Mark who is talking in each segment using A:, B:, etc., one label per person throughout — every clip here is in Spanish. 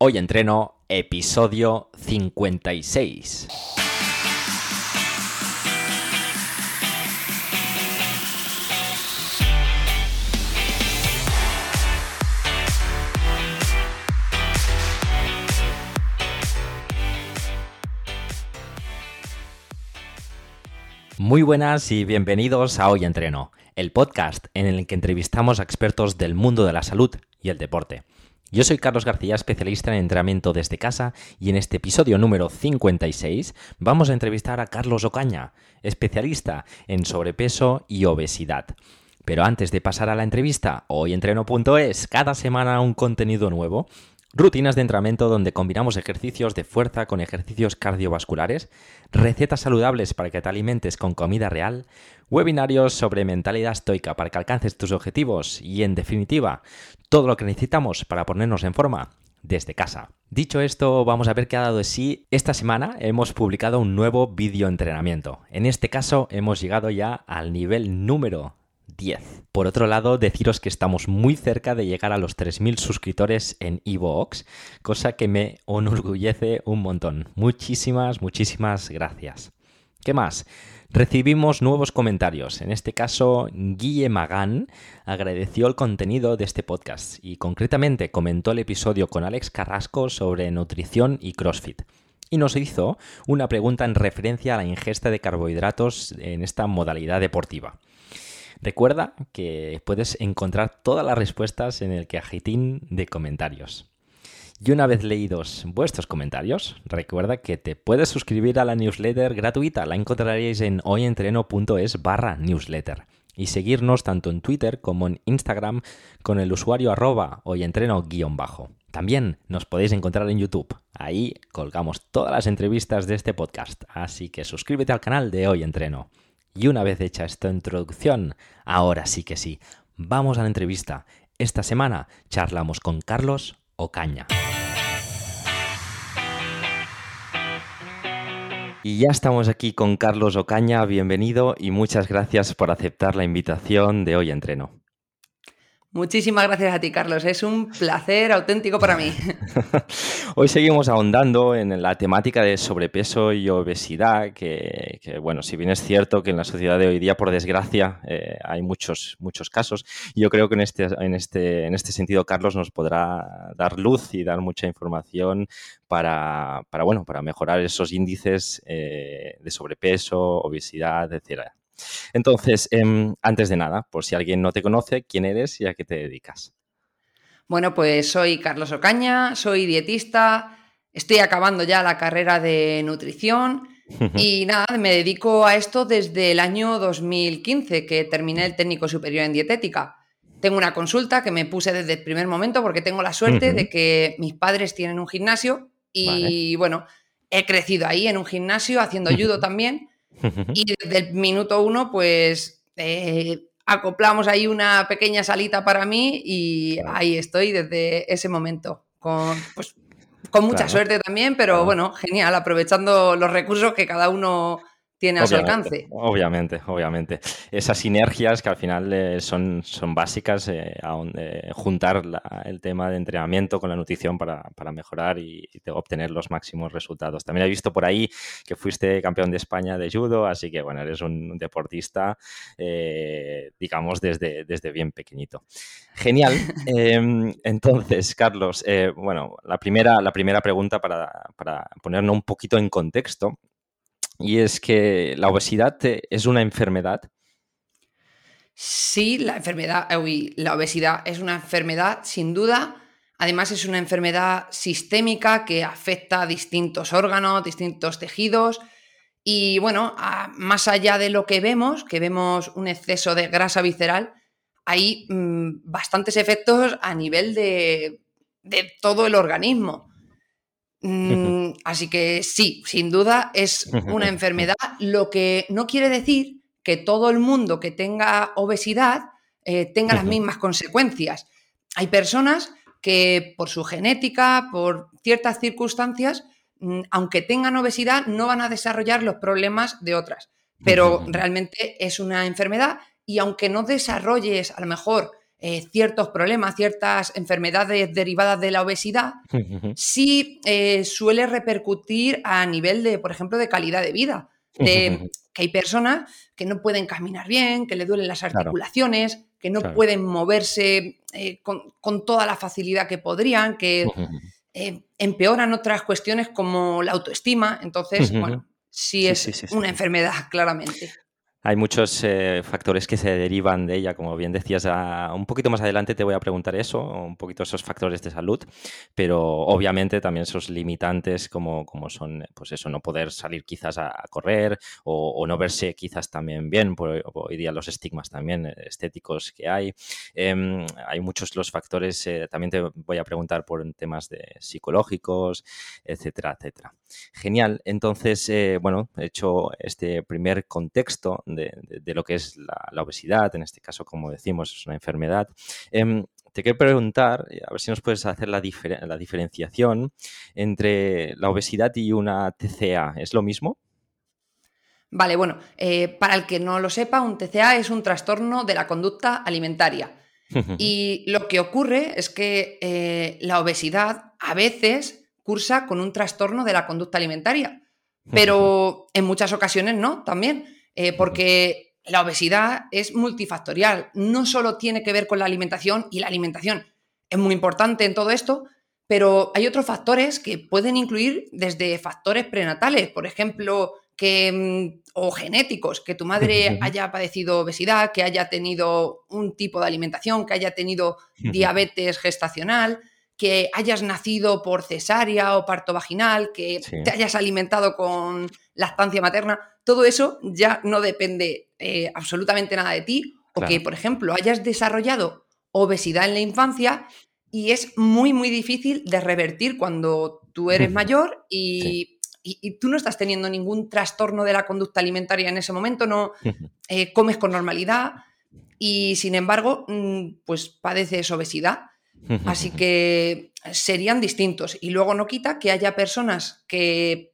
A: Hoy entreno, episodio 56. Muy buenas y bienvenidos a Hoy Entreno, el podcast en el que entrevistamos a expertos del mundo de la salud y el deporte. Yo soy Carlos García, especialista en entrenamiento desde casa, y en este episodio número 56 vamos a entrevistar a Carlos Ocaña, especialista en sobrepeso y obesidad. Pero antes de pasar a la entrevista, hoyentreno.es, cada semana un contenido nuevo, rutinas de entrenamiento donde combinamos ejercicios de fuerza con ejercicios cardiovasculares, recetas saludables para que te alimentes con comida real, webinarios sobre mentalidad estoica para que alcances tus objetivos y, en definitiva, todo lo que necesitamos para ponernos en forma desde casa. Dicho esto, vamos a ver qué ha dado de sí. Esta semana hemos publicado un nuevo vídeo entrenamiento. En este caso hemos llegado ya al nivel número 10. Por otro lado, deciros que estamos muy cerca de llegar a los 3.000 suscriptores en Evox, cosa que me enorgullece un montón. Muchísimas, muchísimas gracias. ¿Qué más? Recibimos nuevos comentarios. En este caso, Guille Magán agradeció el contenido de este podcast y concretamente comentó el episodio con Alex Carrasco sobre nutrición y CrossFit. Y nos hizo una pregunta en referencia a la ingesta de carbohidratos en esta modalidad deportiva. Recuerda que puedes encontrar todas las respuestas en el cajitín de comentarios. Y una vez leídos vuestros comentarios, recuerda que te puedes suscribir a la newsletter gratuita. La encontraréis en hoyentreno.es barra newsletter. Y seguirnos tanto en Twitter como en Instagram con el usuario arroba hoyentreno-bajo. También nos podéis encontrar en YouTube. Ahí colgamos todas las entrevistas de este podcast. Así que suscríbete al canal de Hoy Entreno. Y una vez hecha esta introducción, ahora sí que sí, vamos a la entrevista. Esta semana charlamos con Carlos Ocaña. Y ya estamos aquí con Carlos Ocaña, bienvenido y muchas gracias por aceptar la invitación de hoy entreno.
B: Muchísimas gracias a ti, Carlos. Es un placer auténtico para mí.
A: Hoy seguimos ahondando en la temática de sobrepeso y obesidad, que, bueno, si bien es cierto que en la sociedad de hoy día, por desgracia, eh, hay muchos, muchos casos, yo creo que en este, en, este, en este sentido Carlos nos podrá dar luz y dar mucha información para, bueno, para mejorar esos índices eh, de sobrepeso, obesidad, etcétera. Entonces, em, antes de nada, por si alguien no te conoce, ¿quién eres y a qué te dedicas?
B: Bueno, pues soy Carlos Ocaña, soy dietista, estoy acabando ya la carrera de nutrición y nada, me dedico a esto desde el año 2015, que terminé el técnico superior en dietética. Tengo una consulta que me puse desde el primer momento porque tengo la suerte de que mis padres tienen un gimnasio y bueno, he crecido ahí en un gimnasio haciendo judo también y desde el minuto uno, pues eh, acoplamos ahí una pequeña salita para mí y ahí estoy desde ese momento. Con, pues, con mucha suerte también, pero bueno, genial, aprovechando los recursos que cada uno tiene a su alcance.
A: Obviamente, obviamente. Esas sinergias que al final eh, son, son básicas, eh, juntar el tema de entrenamiento con la nutrición para, mejorar y, obtener los máximos resultados. También he visto por ahí que fuiste campeón de España de judo, así que bueno, eres un deportista, eh, digamos, desde, desde bien pequeñito. Genial. Em, entonces, Carlos, bueno, la primera, la primera pregunta para, para ponernos un poquito en contexto y es que la obesidad es una enfermedad.
B: Sí, la enfermedad, la obesidad es una enfermedad, sin duda. Además, es una enfermedad sistémica que afecta a distintos órganos, distintos tejidos. Y bueno, más allá de lo que vemos, que vemos un exceso de grasa visceral, hay mm, bastantes efectos a nivel de todo el organismo. Mm, así que sí, sin duda es una enfermedad, lo que no quiere decir que todo el mundo que tenga obesidad eh, tenga las mismas consecuencias. Hay personas que por su genética, por ciertas circunstancias, mm, aunque tengan obesidad, no van a desarrollar los problemas de otras. Pero realmente es una enfermedad y aunque no desarrolles a lo mejor eh, ciertos problemas, ciertas enfermedades derivadas de la obesidad, sí eh, suele repercutir a nivel de, por ejemplo, de calidad de vida. De, que hay personas que no pueden caminar bien, que le duelen las articulaciones, que no pueden moverse eh, con, toda la facilidad que podrían, que empeoran otras cuestiones como la autoestima. Entonces, bueno, sí, es una enfermedad, claramente.
A: Hay muchos eh, factores que se derivan de ella, como bien decías, un poquito más adelante te voy a preguntar eso, un poquito esos factores de salud, pero obviamente también esos limitantes como, como son, pues eso, no poder salir quizás a, correr o, no verse quizás también bien, por, hoy día los estigmas también eh, estéticos que hay. Em, hay muchos los factores, eh, también te voy a preguntar por temas de psicológicos, etcétera, etcétera. Genial, entonces, bueno, he hecho este primer contexto de, lo que es la, obesidad, en este caso, como decimos, es una enfermedad. Em, te quiero preguntar, a ver si nos puedes hacer la, diferenciación entre la obesidad y una TCA. ¿Es lo mismo?
B: Vale, bueno, eh, para el que no lo sepa, un TCA es un trastorno de la conducta alimentaria. y lo que ocurre es que eh, la obesidad a veces cursa con un trastorno de la conducta alimentaria, pero en muchas ocasiones no, también. Eh, porque la obesidad es multifactorial, no solo tiene que ver con la alimentación y la alimentación es muy importante en todo esto, pero hay otros factores que pueden incluir desde factores prenatales, por ejemplo, que, mm, o genéticos, que tu madre haya padecido obesidad, que haya tenido un tipo de alimentación, que haya tenido diabetes gestacional, que hayas nacido por cesárea o parto vaginal, que te hayas alimentado con lactancia materna, todo eso ya no depende eh, absolutamente nada de ti. O que, por ejemplo, hayas desarrollado obesidad en la infancia y es muy, muy difícil de revertir cuando tú eres mayor y, tú no estás teniendo ningún trastorno de la conducta alimentaria en ese momento, no eh, comes con normalidad y, sin embargo, mm, pues padeces obesidad. Así que serían distintos. Y luego no quita que haya personas que,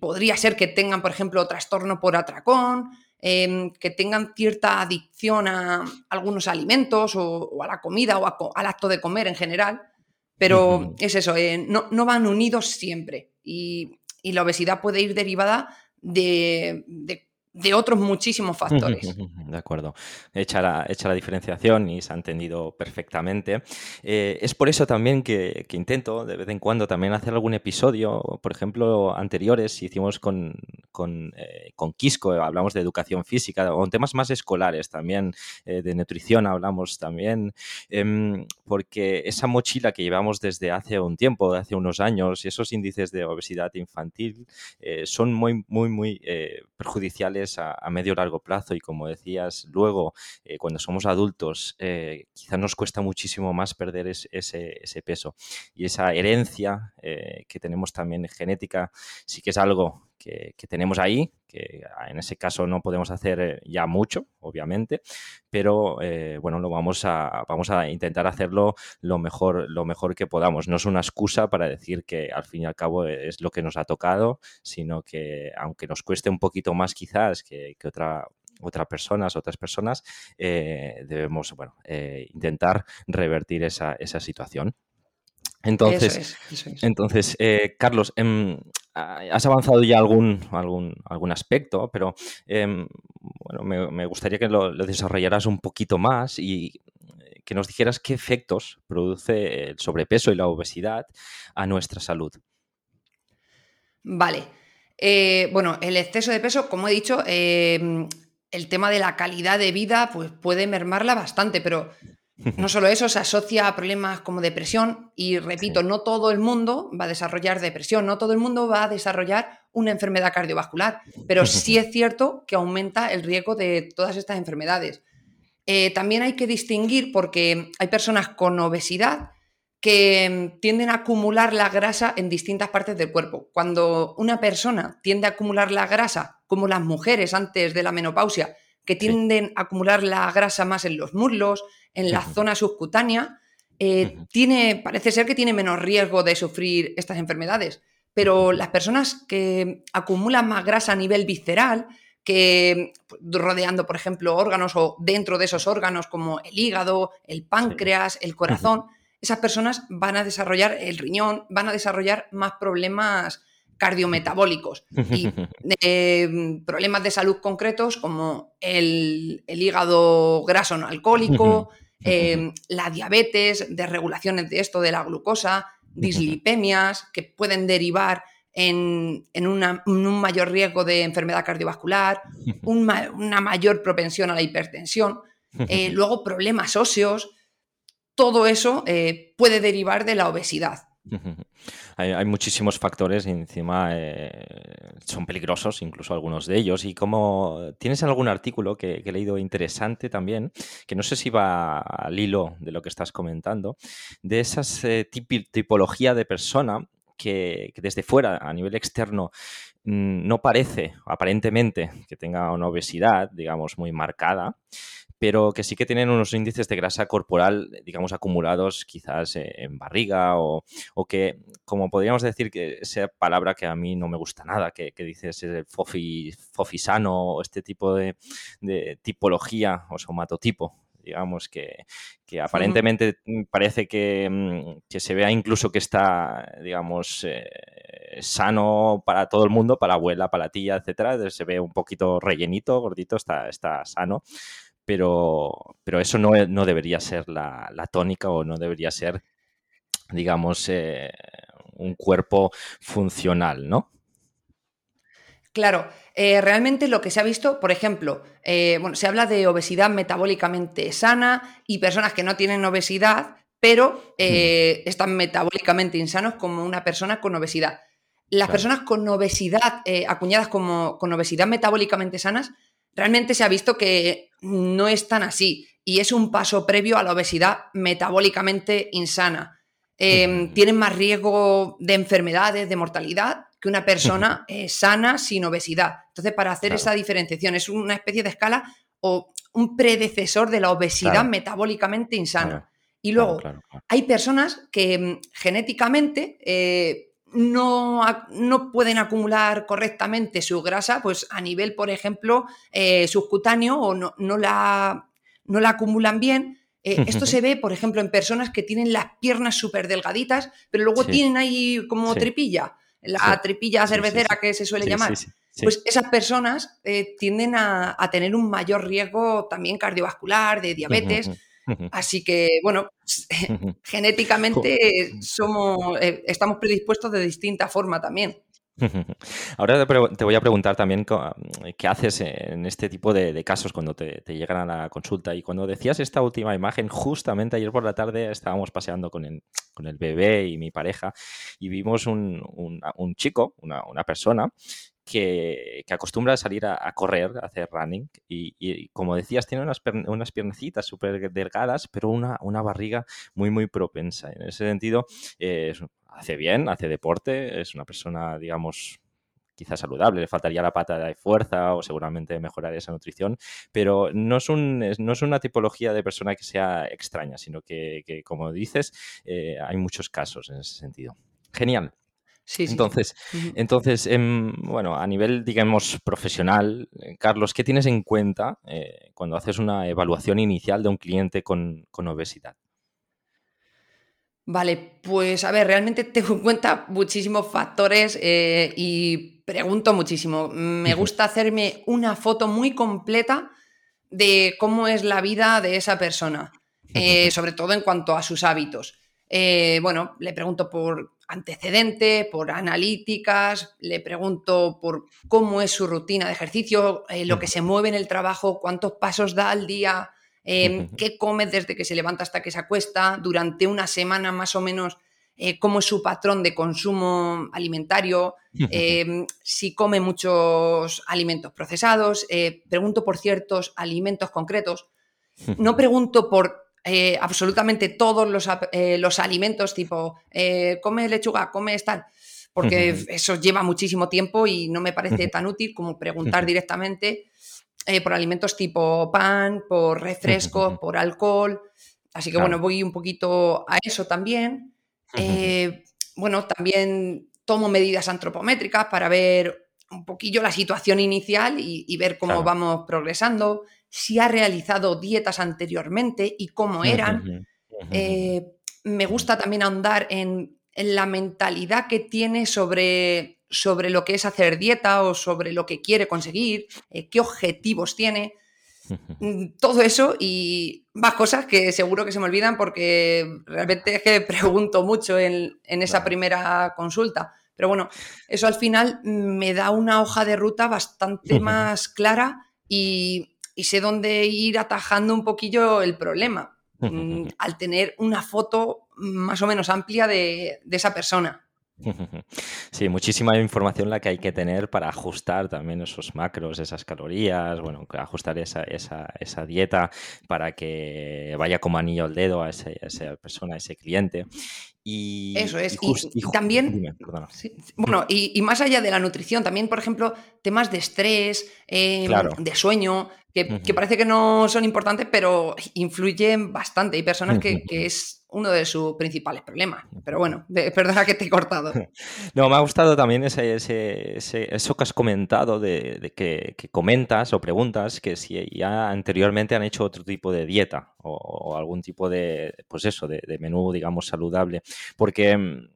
B: podría ser que tengan, por ejemplo, trastorno por atracón, em, que tengan cierta adicción a algunos alimentos o, a la comida o al acto de comer en general. Pero es eso, eh, no, van unidos siempre. Y, la obesidad puede ir derivada de de otros muchísimos factores.
A: De acuerdo. Hecha la, la diferenciación y se ha entendido perfectamente. Eh, es por eso también que, intento de vez en cuando también hacer algún episodio, por ejemplo, anteriores hicimos con, con, eh, Quisco, hablamos de educación física o en temas más escolares también, eh, de nutrición hablamos también, em, porque esa mochila que llevamos desde hace un tiempo, de hace unos años, y esos índices de obesidad infantil son muy, muy, muy perjudiciales a, medio largo plazo. Y como decías, luego eh, cuando somos adultos eh, quizás nos cuesta muchísimo más perder ese, peso. Y esa herencia eh, que tenemos también genética sí que es algo que, tenemos ahí, que en ese caso no podemos hacer eh, ya mucho, obviamente, pero eh, bueno, lo vamos a, vamos a intentar hacerlo lo mejor, lo mejor que podamos. No es una excusa para decir que al fin y al cabo es lo que nos ha tocado, sino que aunque nos cueste un poquito más quizás que, otra, otras personas, otras personas, eh, debemos bueno, intentar revertir esa, esa situación. Entonces, entonces Carlos, em, has avanzado ya algún, algún, algún aspecto, pero em, bueno, me, gustaría que lo, desarrollaras un poquito más y eh, que nos dijeras qué efectos produce el sobrepeso y la obesidad a nuestra salud.
B: Vale. Eh, bueno, el exceso de peso, como he dicho, em, el tema de la calidad de vida pues, puede mermarla bastante, pero no solo eso, se asocia a problemas como depresión y, repito, no todo el mundo va a desarrollar depresión, no todo el mundo va a desarrollar una enfermedad cardiovascular, pero sí es cierto que aumenta el riesgo de todas estas enfermedades. Eh, también hay que distinguir porque hay personas con obesidad que mm, tienden a acumular la grasa en distintas partes del cuerpo. Cuando una persona tiende a acumular la grasa, como las mujeres antes de la menopausia, que tienden a acumular la grasa más en los muslos, en la zona subcutánea, eh, tiene, parece ser que tiene menos riesgo de sufrir estas enfermedades. Pero las personas que acumulan más grasa a nivel visceral, que pues, rodeando, por ejemplo, órganos o dentro de esos órganos como el hígado, el páncreas, el corazón, esas personas van a desarrollar el riñón, van a desarrollar más problemas cardiometabólicos y em, problemas de salud concretos como el, hígado graso no alcohólico, em, la diabetes, desregulaciones de esto de la glucosa, dislipemias que pueden derivar en, un mayor riesgo de enfermedad cardiovascular, una mayor propensión a la hipertensión, eh, luego problemas óseos, todo eso eh, puede derivar de la obesidad.
A: Hay, muchísimos factores y encima eh, son peligrosos, incluso algunos de ellos. Y como tienes algún artículo que, he leído interesante también, que no sé si va al hilo de lo que estás comentando, de esa eh, tipología de persona que, desde fuera, a nivel externo, mm, no parece aparentemente que tenga una obesidad, digamos, muy marcada, pero que sí que tienen unos índices de grasa corporal, digamos, acumulados quizás eh, en barriga o, que, como podríamos decir, que esa palabra que a mí no me gusta nada, que, dices el fofi, fofisano o este tipo de, tipología o somatotipo, digamos, que, aparentemente parece mm, que, se vea incluso que está, digamos, eh, sano para todo el mundo, para la abuela, para tía, etcétera. Se ve un poquito rellenito, gordito, está, está sano pero, pero eso no, no debería ser la, tónica o no debería ser, digamos, eh, un cuerpo funcional, ¿no?
B: Claro, eh, realmente lo que se ha visto, por ejemplo, eh, bueno, se habla de obesidad metabólicamente sana y personas que no tienen obesidad, pero están metabólicamente insanos como una persona con obesidad. Las personas con obesidad, acuñadas como con obesidad metabólicamente sanas, realmente se ha visto que no es tan así y es un paso previo a la obesidad metabólicamente insana. Em, tienen más riesgo de enfermedades, de mortalidad, que una persona eh, sana sin obesidad. Entonces, para hacer esa diferenciación, es una especie de escala o un predecesor de la obesidad metabólicamente insana. Y luego, hay personas que mm, genéticamente eh, no, no, pueden acumular correctamente su grasa, pues a nivel, por ejemplo, eh, subcutáneo o no, no, la, no la acumulan bien. Eh, esto se ve, por ejemplo, en personas que tienen las piernas súper delgaditas, pero luego tienen ahí como tripilla, la tripilla cervecera que se suele llamar. Pues esas personas eh, tienden a, a, tener un mayor riesgo también cardiovascular, de diabetes. Así que, bueno, genéticamente somos, eh, estamos predispuestos de distinta forma también.
A: Ahora te voy a preguntar también qué haces en este tipo de, casos cuando te, llegan a la consulta. Y cuando decías esta última imagen, justamente ayer por la tarde estábamos paseando con el, bebé y mi pareja y vimos un, chico, una, una persona que, acostumbra a salir a, correr, a hacer running. Y, como decías, tiene unas, unas piernecitas súper delgadas, pero una, una, barriga muy, muy propensa. En ese sentido, eh, hace bien, hace deporte, es una persona, digamos, quizás saludable, le faltaría la pata de fuerza o seguramente mejorar esa nutrición, pero no es, un, no es una tipología de persona que sea extraña, sino que, como dices, eh, hay muchos casos en ese sentido. Genial. Sí, entonces, entonces em, bueno, a nivel, digamos, profesional, eh, Carlos, ¿qué tienes en cuenta eh, cuando haces una evaluación inicial de un cliente con, obesidad?
B: Vale, pues a ver, realmente tengo en cuenta muchísimos factores eh, y pregunto muchísimo. Me gusta hacerme una foto muy completa de cómo es la vida de esa persona, sobre todo en cuanto a sus hábitos. bueno, le pregunto por antecedente, por analíticas, le pregunto por cómo es su rutina de ejercicio, eh, lo que se mueve en el trabajo, cuántos pasos da al día, em, qué come desde que se levanta hasta que se acuesta, durante una semana más o menos, eh, cómo es su patrón de consumo alimentario, em, si come muchos alimentos procesados, eh, pregunto por ciertos alimentos concretos. No pregunto por eh, absolutamente todos los, eh, los alimentos, tipo, eh, come lechuga, come tal, porque eso lleva muchísimo tiempo y no me parece tan útil como preguntar directamente por alimentos tipo pan, por refrescos, por alcohol. Así que bueno, voy un poquito a eso también. bueno, también tomo medidas antropométricas para ver un poquillo la situación inicial y, ver cómo vamos progresando, si ha realizado dietas anteriormente y cómo eran. Eh, me gusta también ahondar en, la mentalidad que tiene sobre, sobre, lo que es hacer dieta o sobre lo que quiere conseguir, eh, qué objetivos tiene. Mm, todo eso y más cosas que seguro que se me olvidan porque realmente es que pregunto mucho en, esa primera consulta. Pero bueno, eso al final me da una hoja de ruta bastante más clara y, sé dónde ir atajando un poquillo el problema mm, al tener una foto más o menos amplia de esa persona.
A: Sí, muchísima información la que hay que tener para ajustar también esos macros, esas calorías, bueno, ajustar esa, esa, dieta para que vaya como anillo al dedo a, esa persona, a ese cliente. Y,
B: Eso es. Y, también, bueno, y, más allá de la nutrición, también, por ejemplo, temas de estrés, em, de sueño, que, parece que no son importantes, pero influyen bastante. Hay personas que, es uno de sus principales problemas. Pero bueno, perdona que te he cortado.
A: No, me ha gustado también ese, eso que has comentado, de, que, comentas o preguntas que si ya anteriormente han hecho otro tipo de dieta o, algún tipo de, pues eso, de, de menú, digamos, saludable. Porque mm,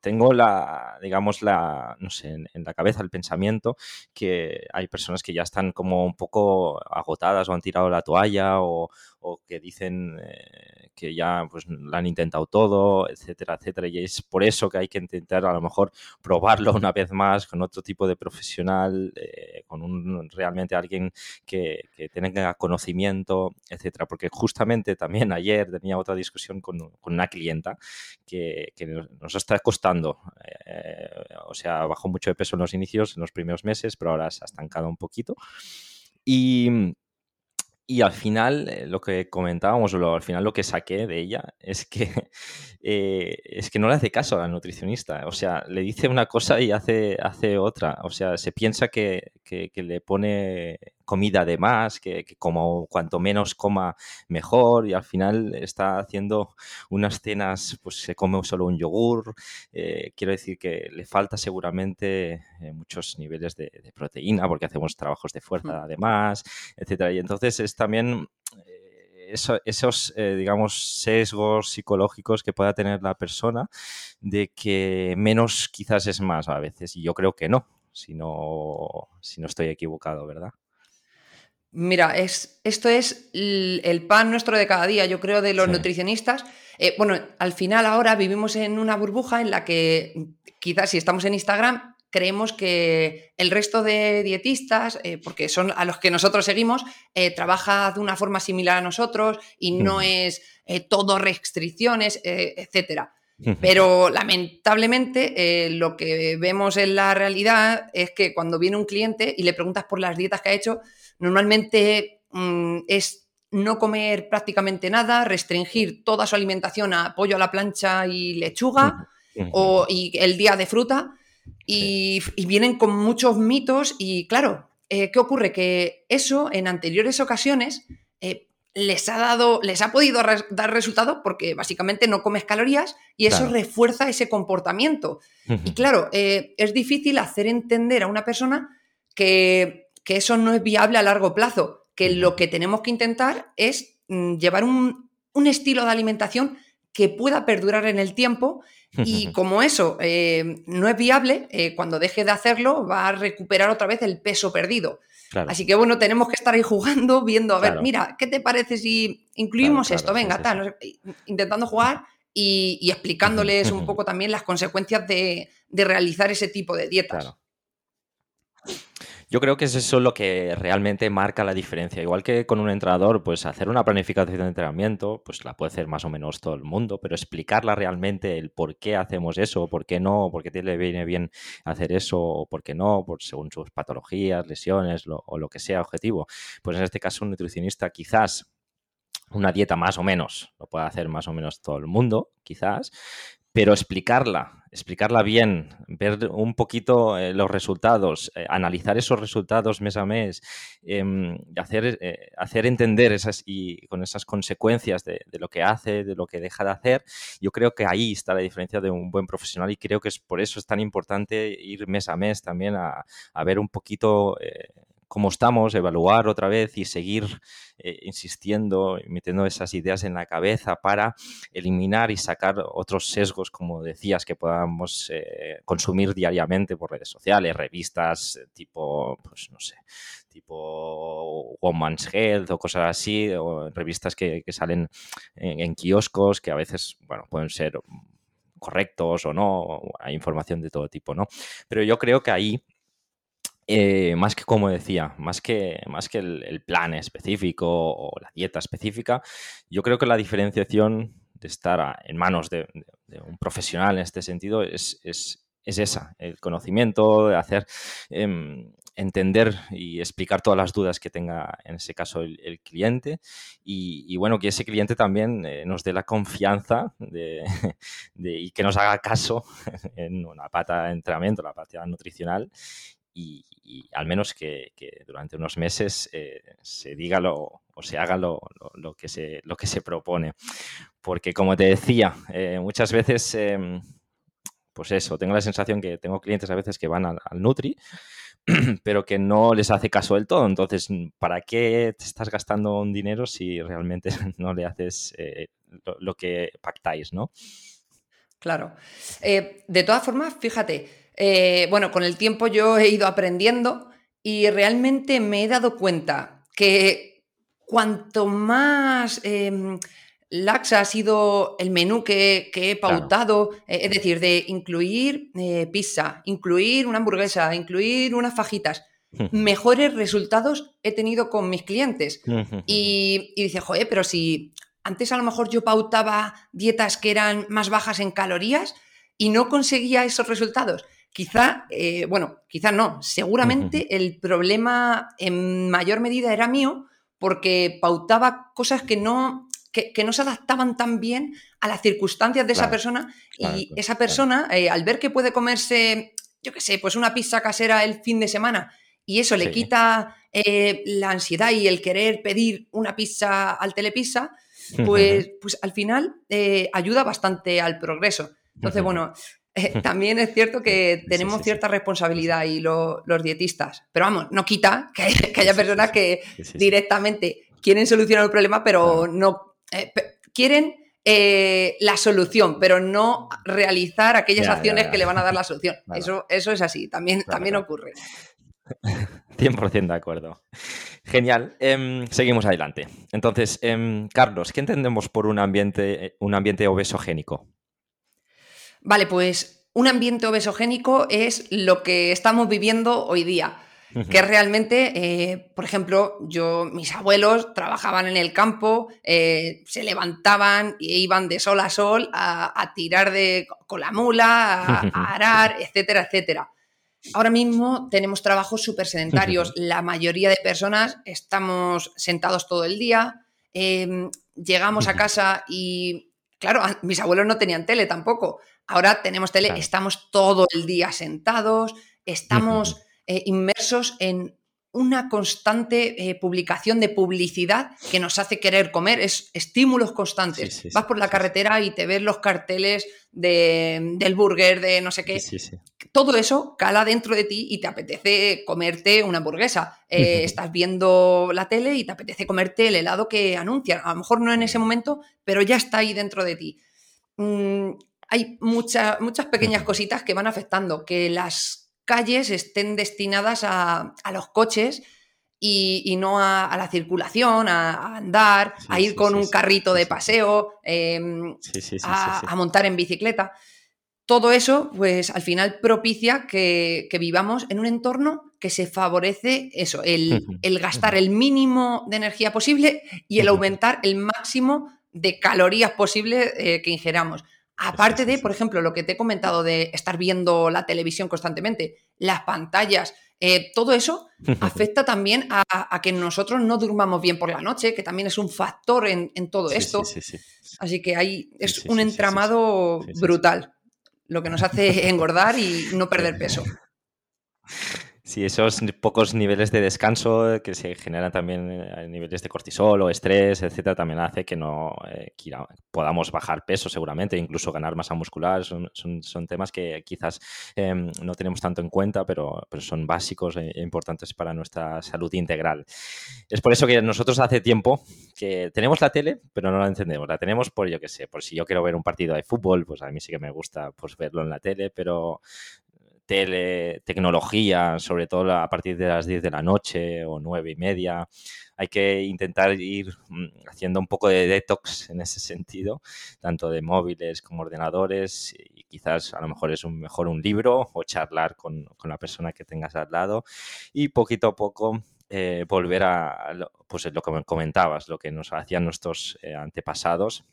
A: tengo la, digamos, la, no sé, en, la cabeza el pensamiento que hay personas que ya están como un poco agotadas o han tirado la toalla o, que dicen eh, que ya pues la han intentado todo, etcétera, etcétera. Y es por eso que hay que intentar a lo mejor probarlo una vez más con otro tipo de profesional, eh, con un realmente alguien que, que, tenga conocimiento, etcétera. Porque justamente también ayer tenía otra discusión con, con una clienta que, que nos está costando eh, o sea, bajó mucho de peso en los inicios, en los primeros meses, pero ahora se ha estancado un poquito. Y, y al final, eh, lo que comentábamos, lo, al final lo que saqué de ella es que, eh, es que no le hace caso a la nutricionista. O sea, le dice una cosa y hace, hace otra. O sea, se piensa que, que, le pone comida de más, que, como cuanto menos coma mejor y al final está haciendo unas cenas, pues se come solo un yogur. Eh, quiero decir que le falta seguramente muchos niveles de, de, proteína porque hacemos trabajos de fuerza además, etcétera. Y entonces también eh, esos, eh, digamos, sesgos psicológicos que pueda tener la persona de que menos quizás es más a veces. Y yo creo que no, si no, si no estoy equivocado, ¿verdad?
B: Mira, es, esto es el pan nuestro de cada día, yo creo, de los nutricionistas. Eh, bueno, al final ahora vivimos en una burbuja en la que quizás si estamos en Instagram creemos que el resto de dietistas, eh, porque son a los que nosotros seguimos, eh, trabaja de una forma similar a nosotros y no es eh, todo restricciones, etcétera. Pero lamentablemente lo que vemos en la realidad es que cuando viene un cliente y le preguntas por las dietas que ha hecho, normalmente mm, es no comer prácticamente nada, restringir toda su alimentación a pollo a la plancha y lechuga, o, y el día de fruta, y, vienen con muchos mitos y claro, eh, ¿qué ocurre? Que eso en anteriores ocasiones eh, les ha dado, les ha podido dar resultado porque básicamente no comes calorías y eso refuerza ese comportamiento. Y claro, eh, es difícil hacer entender a una persona que, eso no es viable a largo plazo, que lo que tenemos que intentar es mm, llevar un, un estilo de alimentación que pueda perdurar en el tiempo y como eso eh, no es viable, eh, cuando deje de hacerlo va a recuperar otra vez el peso perdido. Así que bueno, tenemos que estar ahí jugando, viendo, a ver, mira, ¿qué te parece si incluimos esto? Venga, tal, intentando jugar y, explicándoles un poco también las consecuencias de, de realizar ese tipo de dietas.
A: Yo creo que es eso lo que realmente marca la diferencia. Igual que con un entrenador, pues hacer una planificación de entrenamiento, pues la puede hacer más o menos todo el mundo, pero explicarla realmente el por qué hacemos eso, por qué no, por qué le viene bien hacer eso, o por qué no, por, según sus patologías, lesiones o lo que sea objetivo. Pues en este caso un nutricionista quizás una dieta más o menos, lo puede hacer más o menos todo el mundo, quizás, pero explicarla explicarla bien, ver un poquito eh, los resultados, eh, analizar esos resultados mes a mes, em, hacer, eh, hacer entender esas y con esas consecuencias de, lo que hace, de lo que deja de hacer, yo creo que ahí está la diferencia de un buen profesional y creo que es por eso es tan importante ir mes a mes también a, a ver un poquito cómo estamos, evaluar otra vez y seguir eh, insistiendo metiendo esas ideas en la cabeza para eliminar y sacar otros sesgos, como decías, que podamos eh, consumir diariamente por redes sociales, revistas eh, tipo, pues no sé, tipo Woman's Health o cosas así, o revistas que, salen en, en, kioscos que a veces, bueno, pueden ser correctos o no, hay información de todo tipo, ¿no? Pero yo creo que ahí eh, más que como decía, más que, más que el, plan específico o la dieta específica, yo creo que la diferenciación de estar en manos de, un profesional en este sentido es, esa, el conocimiento, de hacer em, entender y explicar todas las dudas que tenga en ese caso el, cliente. Y, bueno, que ese cliente también eh, nos dé la confianza de, y que nos haga caso en una pata de entrenamiento, la pata nutricional y, al menos que, durante unos meses eh, se diga lo, o se haga lo, que se, lo que se propone. Porque como te decía, eh, muchas veces, em, pues eso, tengo la sensación que tengo clientes a veces que van al, Nutri, pero que no les hace caso del todo. Entonces, ¿para qué te estás gastando un dinero si realmente no le haces eh, lo, que pactáis, no?
B: Claro. de todas formas, fíjate, eh, bueno, con el tiempo yo he ido aprendiendo y realmente me he dado cuenta que cuanto más em, laxa ha sido el menú que, he pautado, eh, es decir, de incluir eh, pizza, incluir una hamburguesa, incluir unas fajitas, mejores resultados he tenido con mis clientes. y, y dice, joder, pero si antes a lo mejor yo pautaba dietas que eran más bajas en calorías y no conseguía esos resultados. Quizá, eh, bueno, quizá no, seguramente el problema en mayor medida era mío porque pautaba cosas que no, que, no se adaptaban tan bien a las circunstancias de esa persona. Y esa persona, eh, al ver que puede comerse, yo qué sé, pues una pizza casera el fin de semana y eso le quita eh, la ansiedad y el querer pedir una pizza al telepizza, pues, pues al final ayuda bastante al progreso. Entonces, bueno, también es cierto que tenemos cierta responsabilidad y los dietistas, pero vamos, no quita que, haya personas que directamente quieren solucionar el problema, pero no eh, quieren eh, la solución, pero no realizar aquellas acciones que le van a dar la solución. Eso, eso es así, también, también ocurre.
A: 100% de acuerdo. Genial. Em, seguimos adelante. Entonces, em, Carlos, ¿qué entendemos por un ambiente, un ambiente obesogénico?
B: Vale, pues un ambiente obesogénico es lo que estamos viviendo hoy día. Que realmente, eh, por ejemplo, yo, mis abuelos trabajaban en el campo, eh, se levantaban e iban de sol a sol a, tirar de, con la mula, a, arar, etcétera, etcétera. Ahora mismo tenemos trabajos súper sedentarios. La mayoría de personas estamos sentados todo el día, em, llegamos a casa y, claro, mis abuelos no tenían tele tampoco. Ahora tenemos tele, estamos todo el día sentados, estamos eh, inmersos en una constante eh, publicación de publicidad que nos hace querer comer, es estímulos constantes. Vas por la carretera y te ves los carteles del burger, de no sé qué. Todo eso cala dentro de ti y te apetece comerte una hamburguesa. Eh, estás viendo la tele y te apetece comerte el helado que anuncian. A lo mejor no en ese momento, pero ya está ahí dentro de ti. Mm, hay muchas pequeñas cositas que van afectando, que las calles estén destinadas a, los coches y, no a, la circulación, a, andar, a ir con un carrito de paseo, a, montar en bicicleta. Todo eso, pues al final propicia que, vivamos en un entorno que se favorece eso, el, gastar el mínimo de energía posible y el aumentar el máximo de calorías posible eh, que ingeramos. Aparte de, por ejemplo, lo que te he comentado de estar viendo la televisión constantemente, las pantallas, eh, todo eso afecta también a, que nosotros no durmamos bien por la noche, que también es un factor en, todo esto. Así que ahí es un entramado brutal. lo que nos hace engordar y no perder peso.
A: Sí, esos pocos niveles de descanso que se generan también a eh, niveles de cortisol o estrés, etcétera, también hace que no eh, podamos bajar peso seguramente, incluso ganar masa muscular. Son, son, temas que quizás em, no tenemos tanto en cuenta, pero, pero son básicos e importantes para nuestra salud integral. Es por eso que nosotros hace tiempo que tenemos la tele, pero no la encendemos. La tenemos por, yo qué sé, por si yo quiero ver un partido de fútbol, pues a mí sí que me gusta pues, verlo en la tele, pero tele, tecnología, sobre todo a partir de las 10 de la noche o 9 y media. Hay que intentar ir mm, haciendo un poco de detox en ese sentido, tanto de móviles como ordenadores, y quizás a lo mejor es un, mejor un libro o charlar con, la persona que tengas al lado y poquito a poco eh, volver a, pues lo que comentabas, lo que nos hacían nuestros eh, antepasados.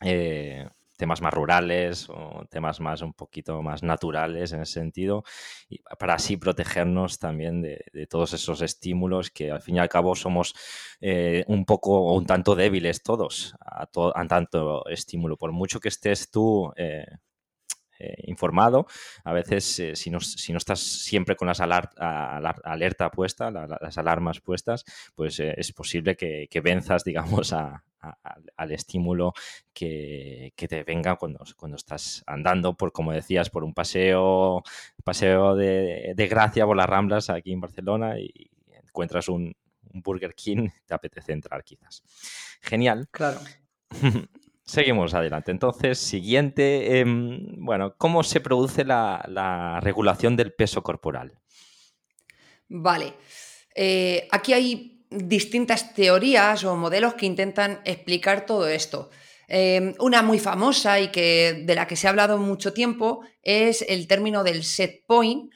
A: Eh, temas más rurales o temas más un poquito más naturales en ese sentido, y para así protegernos también de, todos esos estímulos que al fin y al cabo somos eh, un poco o un tanto débiles todos a, tanto estímulo. Por mucho que estés tú eh, eh, informado. A veces, si, no, si, no, estás siempre con las alerta puesta, las alarmas puestas, pues es posible que, que, venzas, digamos, a, al estímulo que, te venga cuando, cuando estás andando, por como decías, por un paseo, paseo de, gracia por las Ramblas aquí en Barcelona y encuentras un, Burger King, te apetece entrar quizás. Genial.
B: Claro.
A: Seguimos adelante. Entonces, siguiente, em, bueno, ¿cómo se produce la, regulación del peso corporal?
B: Vale. Eh, aquí hay distintas teorías o modelos que intentan explicar todo esto. Em, una muy famosa y que, de la que se ha hablado mucho tiempo es el término del set point,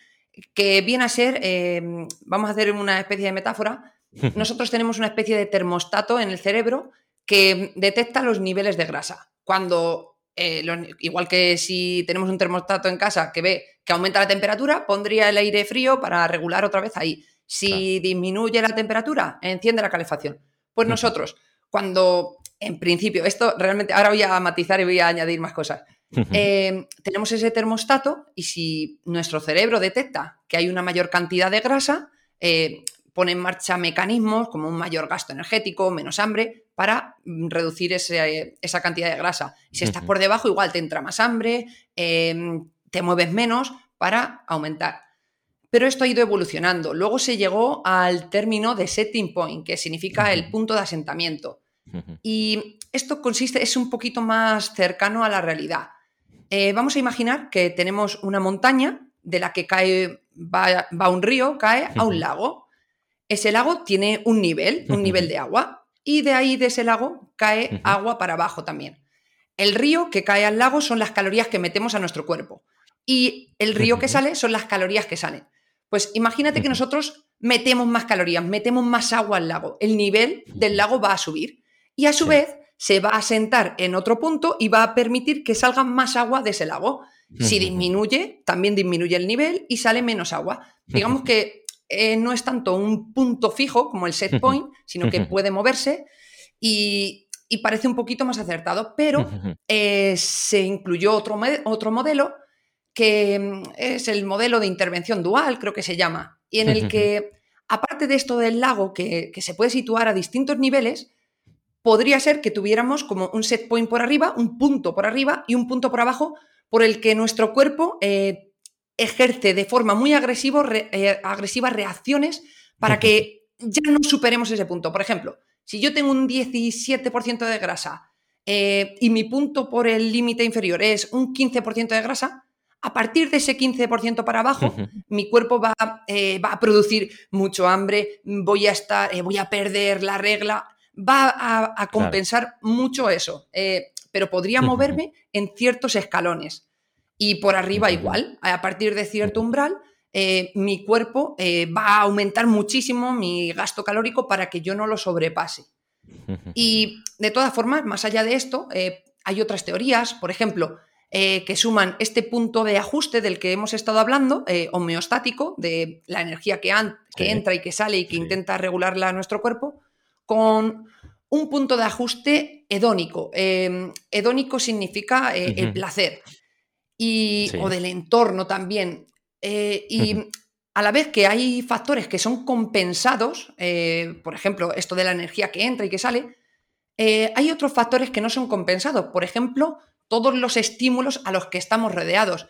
B: que viene a ser, em, vamos a hacer una especie de metáfora, nosotros tenemos una especie de termostato en el cerebro que detecta los niveles de grasa. Cuando, eh, igual que si tenemos un termostato en casa que ve que aumenta la temperatura, pondría el aire frío para regular otra vez ahí. Si disminuye la temperatura, enciende la calefacción. Pues nosotros, cuando en principio, esto realmente, ahora voy a matizar y voy a añadir más cosas. Eh, tenemos ese termostato y si nuestro cerebro detecta que hay una mayor cantidad de grasa, eh, pone en marcha mecanismos como un mayor gasto energético, menos hambre, para mm, reducir esa cantidad de grasa. Si estás por debajo, igual te entra más hambre, em, te mueves menos para aumentar pero esto ha ido evolucionando. Luego se llegó al término de setting point, que significa el punto de asentamiento. Y esto consiste, es un poquito más cercano a la realidad. Eh, vamos a imaginar que tenemos una montaña de la que cae, va, un río, cae a un lago. Ese lago tiene un nivel, un nivel de agua, y de ahí de ese lago cae agua para abajo también. El río que cae al lago son las calorías que metemos a nuestro cuerpo. Y el río que sale son las calorías que salen. Pues imagínate que nosotros metemos más calorías, metemos más agua al lago, el nivel del lago va a subir y a su vez se va a sentar en otro punto y va a permitir que salga más agua de ese lago. Si disminuye, también disminuye el nivel y sale menos agua. Digamos que eh, no es tanto un punto fijo como el set point, sino que puede moverse y, parece un poquito más acertado, pero eh, se incluyó otro, otro modelo que mm, es el modelo de intervención dual, creo que se llama, y en el que, aparte de esto del lago, que, se puede situar a distintos niveles, podría ser que tuviéramos como un set point por arriba, un punto por arriba y un punto por abajo por el que nuestro cuerpo eh, ejerce de forma muy agresivo, eh, agresiva reacciones para que ya no superemos ese punto. Por ejemplo, si yo tengo un 17% de grasa eh, y mi punto por el límite inferior es un 15% de grasa, a partir de ese 15% para abajo, mi cuerpo va, eh, va, a producir mucho hambre, voy a estar, eh, voy a perder la regla, va a, compensar mucho eso. Pero podría moverme en ciertos escalones. Y por arriba igual, a partir de cierto umbral, mi cuerpo va a aumentar muchísimo mi gasto calórico para que yo no lo sobrepase. Y de todas formas, más allá de esto, hay otras teorías, por ejemplo, eh, que suman este punto de ajuste del que hemos estado hablando, eh, homeostático, de la energía que, que entra y que sale y que intenta regularla a nuestro cuerpo, con un punto de ajuste hedónico. Hedónico significa eh, el placer. Y, o del entorno también. Eh, y a la vez que hay factores que son compensados, eh, por ejemplo, esto de la energía que entra y que sale, eh, hay otros factores que no son compensados. Por ejemplo, todos los estímulos a los que estamos rodeados.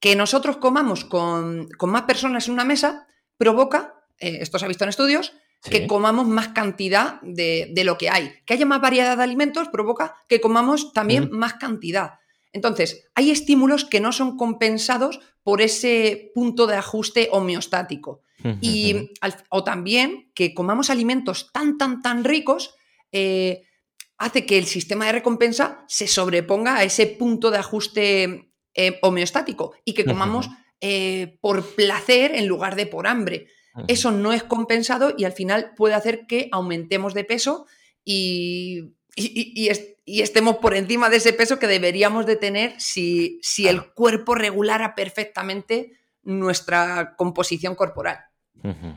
B: Que nosotros comamos con, más personas en una mesa provoca, esto se ha visto en estudios, que comamos más cantidad de, lo que hay. Que haya más variedad de alimentos provoca que comamos también más cantidad. Entonces, hay estímulos que no son compensados por ese punto de ajuste homeostático. y, o también que comamos alimentos tan, tan, tan ricos eh, hace que el sistema de recompensa se sobreponga a ese punto de ajuste eh, homeostático y que comamos eh, por placer en lugar de por hambre. Eso no es compensado y al final puede hacer que aumentemos de peso y, estemos por encima de ese peso que deberíamos de tener si, si el cuerpo regulara perfectamente nuestra composición corporal.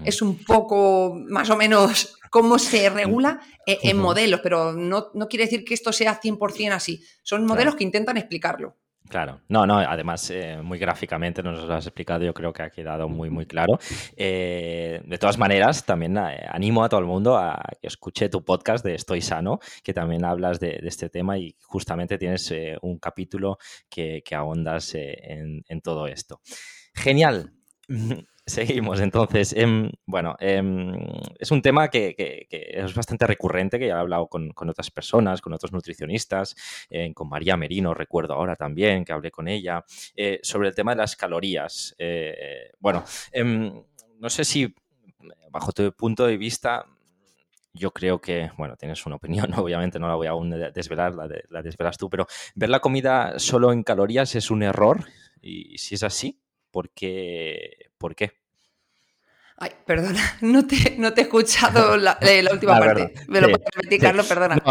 B: Es un poco más o menos cómo se regula e, en, modelos, pero no, no, quiere decir que esto sea 100% así. Son modelos que intentan explicarlo.
A: Claro, no, no, además eh, muy gráficamente nos lo has explicado, yo creo que ha quedado muy, muy claro. Eh, de todas maneras, también eh, animo a todo el mundo a que escuche tu podcast de Estoy Sano, que también hablas de, este tema y justamente tienes un capítulo que, ahondas en, en todo esto. Genial. Seguimos, entonces. Em, bueno, em, es un tema que, es bastante recurrente, que ya he hablado con, otras personas, con otros nutricionistas, eh, con María Merino, recuerdo ahora también, que hablé con ella, eh, sobre el tema de las calorías. Eh, bueno, em, no sé si, bajo tu punto de vista, yo creo que, bueno, tienes una opinión, obviamente no la voy a desvelar, la, la desvelas tú, pero ver la comida solo en calorías es un error. Y si es así, ¿Por qué? ¿Por qué?
B: Ay, perdona, no te, no te he escuchado la, eh, última parte. ¿Me lo puedes repetir, Carlos? Perdona.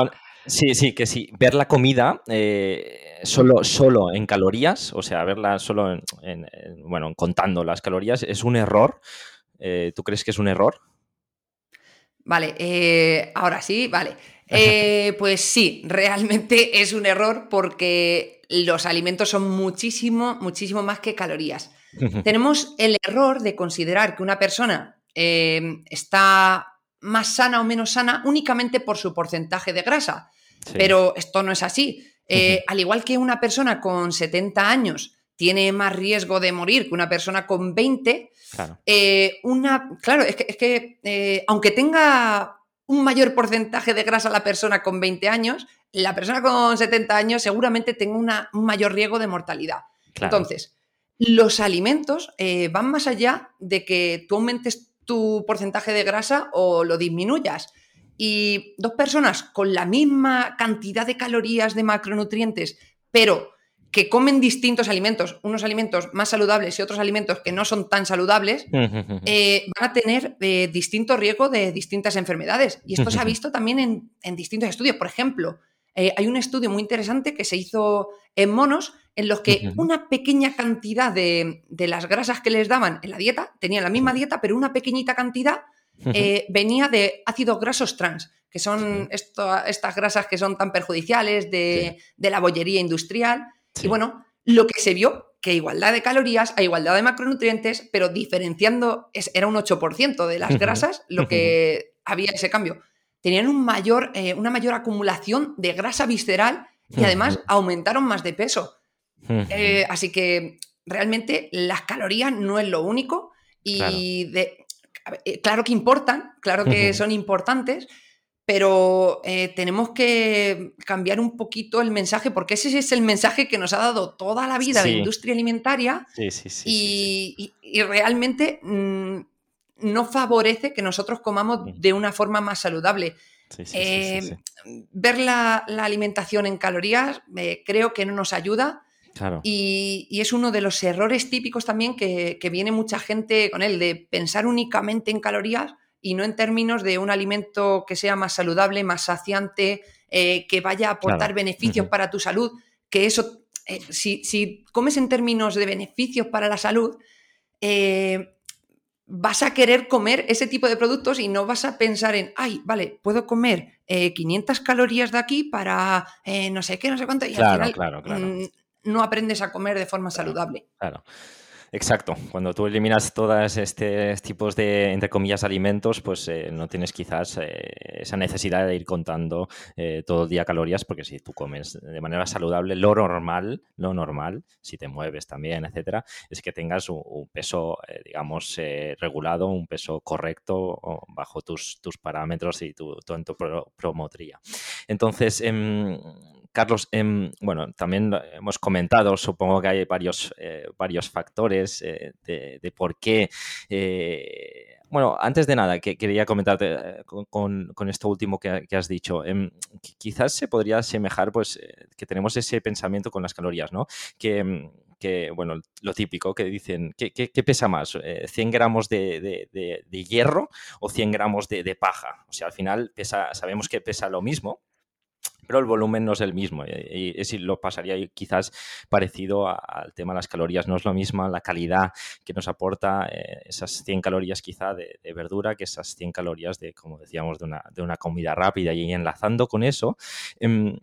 A: sí, sí, que sí. Ver la comida eh, solo, solo en calorías, o sea, verla solo en, bueno, contando las calorías, es un error. Eh, ¿Tú crees que es un error?
B: Vale, ahora sí, vale. pues sí, realmente es un error porque los alimentos son muchísimo, muchísimo más que calorías. Tenemos el error de considerar que una persona em, está más sana o menos sana únicamente por su porcentaje de grasa. Pero esto no es así. Eh, al igual que una persona con 70 años tiene más riesgo de morir que una persona con 20, claro, eh, una, claro es que, eh, aunque tenga un mayor porcentaje de grasa la persona con 20 años, la persona con 70 años seguramente tenga un mayor riesgo de mortalidad. Entonces, los alimentos eh, van más allá de que tú aumentes tu porcentaje de grasa o lo disminuyas. Y dos personas con la misma cantidad de calorías de macronutrientes, pero que comen distintos alimentos, unos alimentos más saludables y otros alimentos que no son tan saludables, eh, van a tener eh, distinto riesgo de distintas enfermedades. Y esto se ha visto también en, en distintos estudios. Por ejemplo, hay un estudio muy interesante que se hizo en monos en los que una pequeña cantidad de, las grasas que les daban en la dieta, tenían la misma dieta, pero una pequeñita cantidad eh, venía de ácidos grasos trans, que son estas grasas que son tan perjudiciales de, la bollería industrial. Y bueno, lo que se vio, que igualdad de calorías a igualdad de macronutrientes, pero diferenciando, era un 8% de las grasas lo que había ese cambio. Tenían un mayor, eh, una mayor acumulación de grasa visceral y además aumentaron más de peso. Eh, así que realmente las calorías no es lo único y eh, claro, que importan, claro que son importantes, pero eh, tenemos que cambiar un poquito el mensaje porque ese es el mensaje que nos ha dado toda la vida la industria alimentaria y, realmente mm, no favorece que nosotros comamos de una forma más saludable. ver la, alimentación en calorías creo que no nos ayuda y, es uno de los errores típicos también que, viene mucha gente con él, de pensar únicamente en calorías y no en términos de un alimento que sea más saludable, más saciante, eh, que vaya a aportar beneficios para tu salud, que eso, eh, si, comes en términos de beneficios para la salud, eh, vas a querer comer ese tipo de productos y no vas a pensar en, ay, vale, puedo comer 500 calorías de aquí para no sé qué, no sé cuánto. Y
A: claro, claro, claro. Mm,
B: no aprendes a comer de forma saludable.
A: Claro. Exacto. Cuando tú eliminas todos estos tipos de, entre comillas, alimentos, pues eh, no tienes quizás eh, esa necesidad de ir contando eh, todo el día calorías, porque si tú comes de manera saludable, lo normal, lo normal, si te mueves también, etcétera, es que tengas un, peso, digamos, regulado, un peso correcto bajo tus, tus parámetros y tu, tu, tu promotría. Entonces, em, Carlos, em, bueno, también hemos comentado, supongo que hay varios, eh, varios factores eh, de, por qué. Eh, bueno, antes de nada, que quería comentarte con, esto último que, has dicho. Em, quizás se podría asemejar, pues, que tenemos ese pensamiento con las calorías, ¿no? Que, em, bueno, lo típico, que dicen, ¿qué, pesa más? ¿100 gramos de, hierro o 100 gramos de, paja? O sea, al final pesa, sabemos que pesa lo mismo, pero el volumen no es el mismo. Y, y, lo pasaría quizás parecido al tema de las calorías. No es lo mismo la calidad que nos aporta eh, esas 100 calorías quizá de, verdura que esas 100 calorías de, como decíamos, de una, de una comida rápida. Y enlazando con eso, em,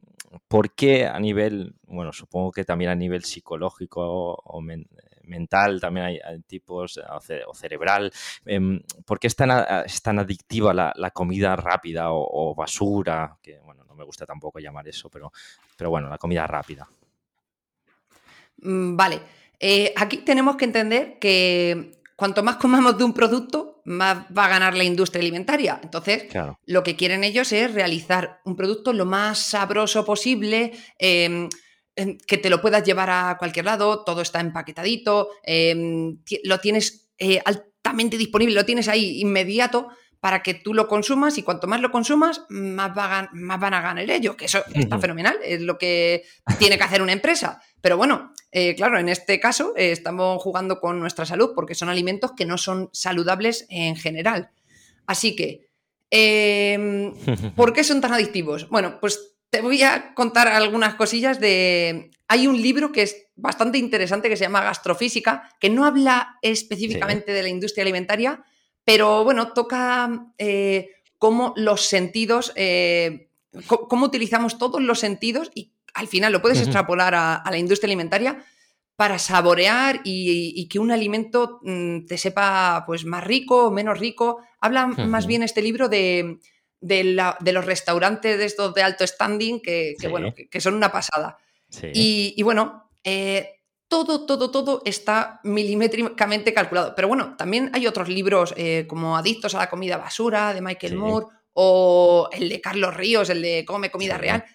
A: ¿por qué a nivel, bueno, supongo que también a nivel psicológico o, mental, también hay, tipos, o, cerebral, em, ¿por qué es tan, adictiva la, comida rápida o, o basura? Que, bueno, me gusta tampoco llamar eso, pero, pero bueno, la comida rápida.
B: Mm, vale, eh, aquí tenemos que entender que cuanto más comamos de un producto, más va a ganar la industria alimentaria. Entonces, lo que quieren ellos es realizar un producto lo más sabroso posible, em, que te lo puedas llevar a cualquier lado, todo está empaquetadito, em, lo tienes eh, altamente disponible, lo tienes ahí inmediato para que tú lo consumas y cuanto más lo consumas, más, más van a ganar ellos, que eso está fenomenal, es lo que tiene que hacer una empresa. Pero bueno, eh, claro, en este caso eh, estamos jugando con nuestra salud porque son alimentos que no son saludables en general. Así que, em, ¿por qué son tan adictivos? Bueno, pues te voy a contar algunas cosillas de... Hay un libro que es bastante interesante que se llama Gastrofísica, que no habla específicamente de la industria alimentaria, pero bueno, toca eh, cómo los sentidos, eh, cómo utilizamos todos los sentidos y al final lo puedes extrapolar a, la industria alimentaria para saborear y, que un alimento mm, te sepa pues más rico o menos rico. Habla más bien este libro de, los restaurantes de estos de alto standing que, bueno, que, son una pasada. Y, bueno, eh, todo, todo, todo está milimétricamente calculado. Pero bueno, también hay otros libros eh, como Adictos a la comida basura de Michael Moore o el de Carlos Ríos, el de Come comida real,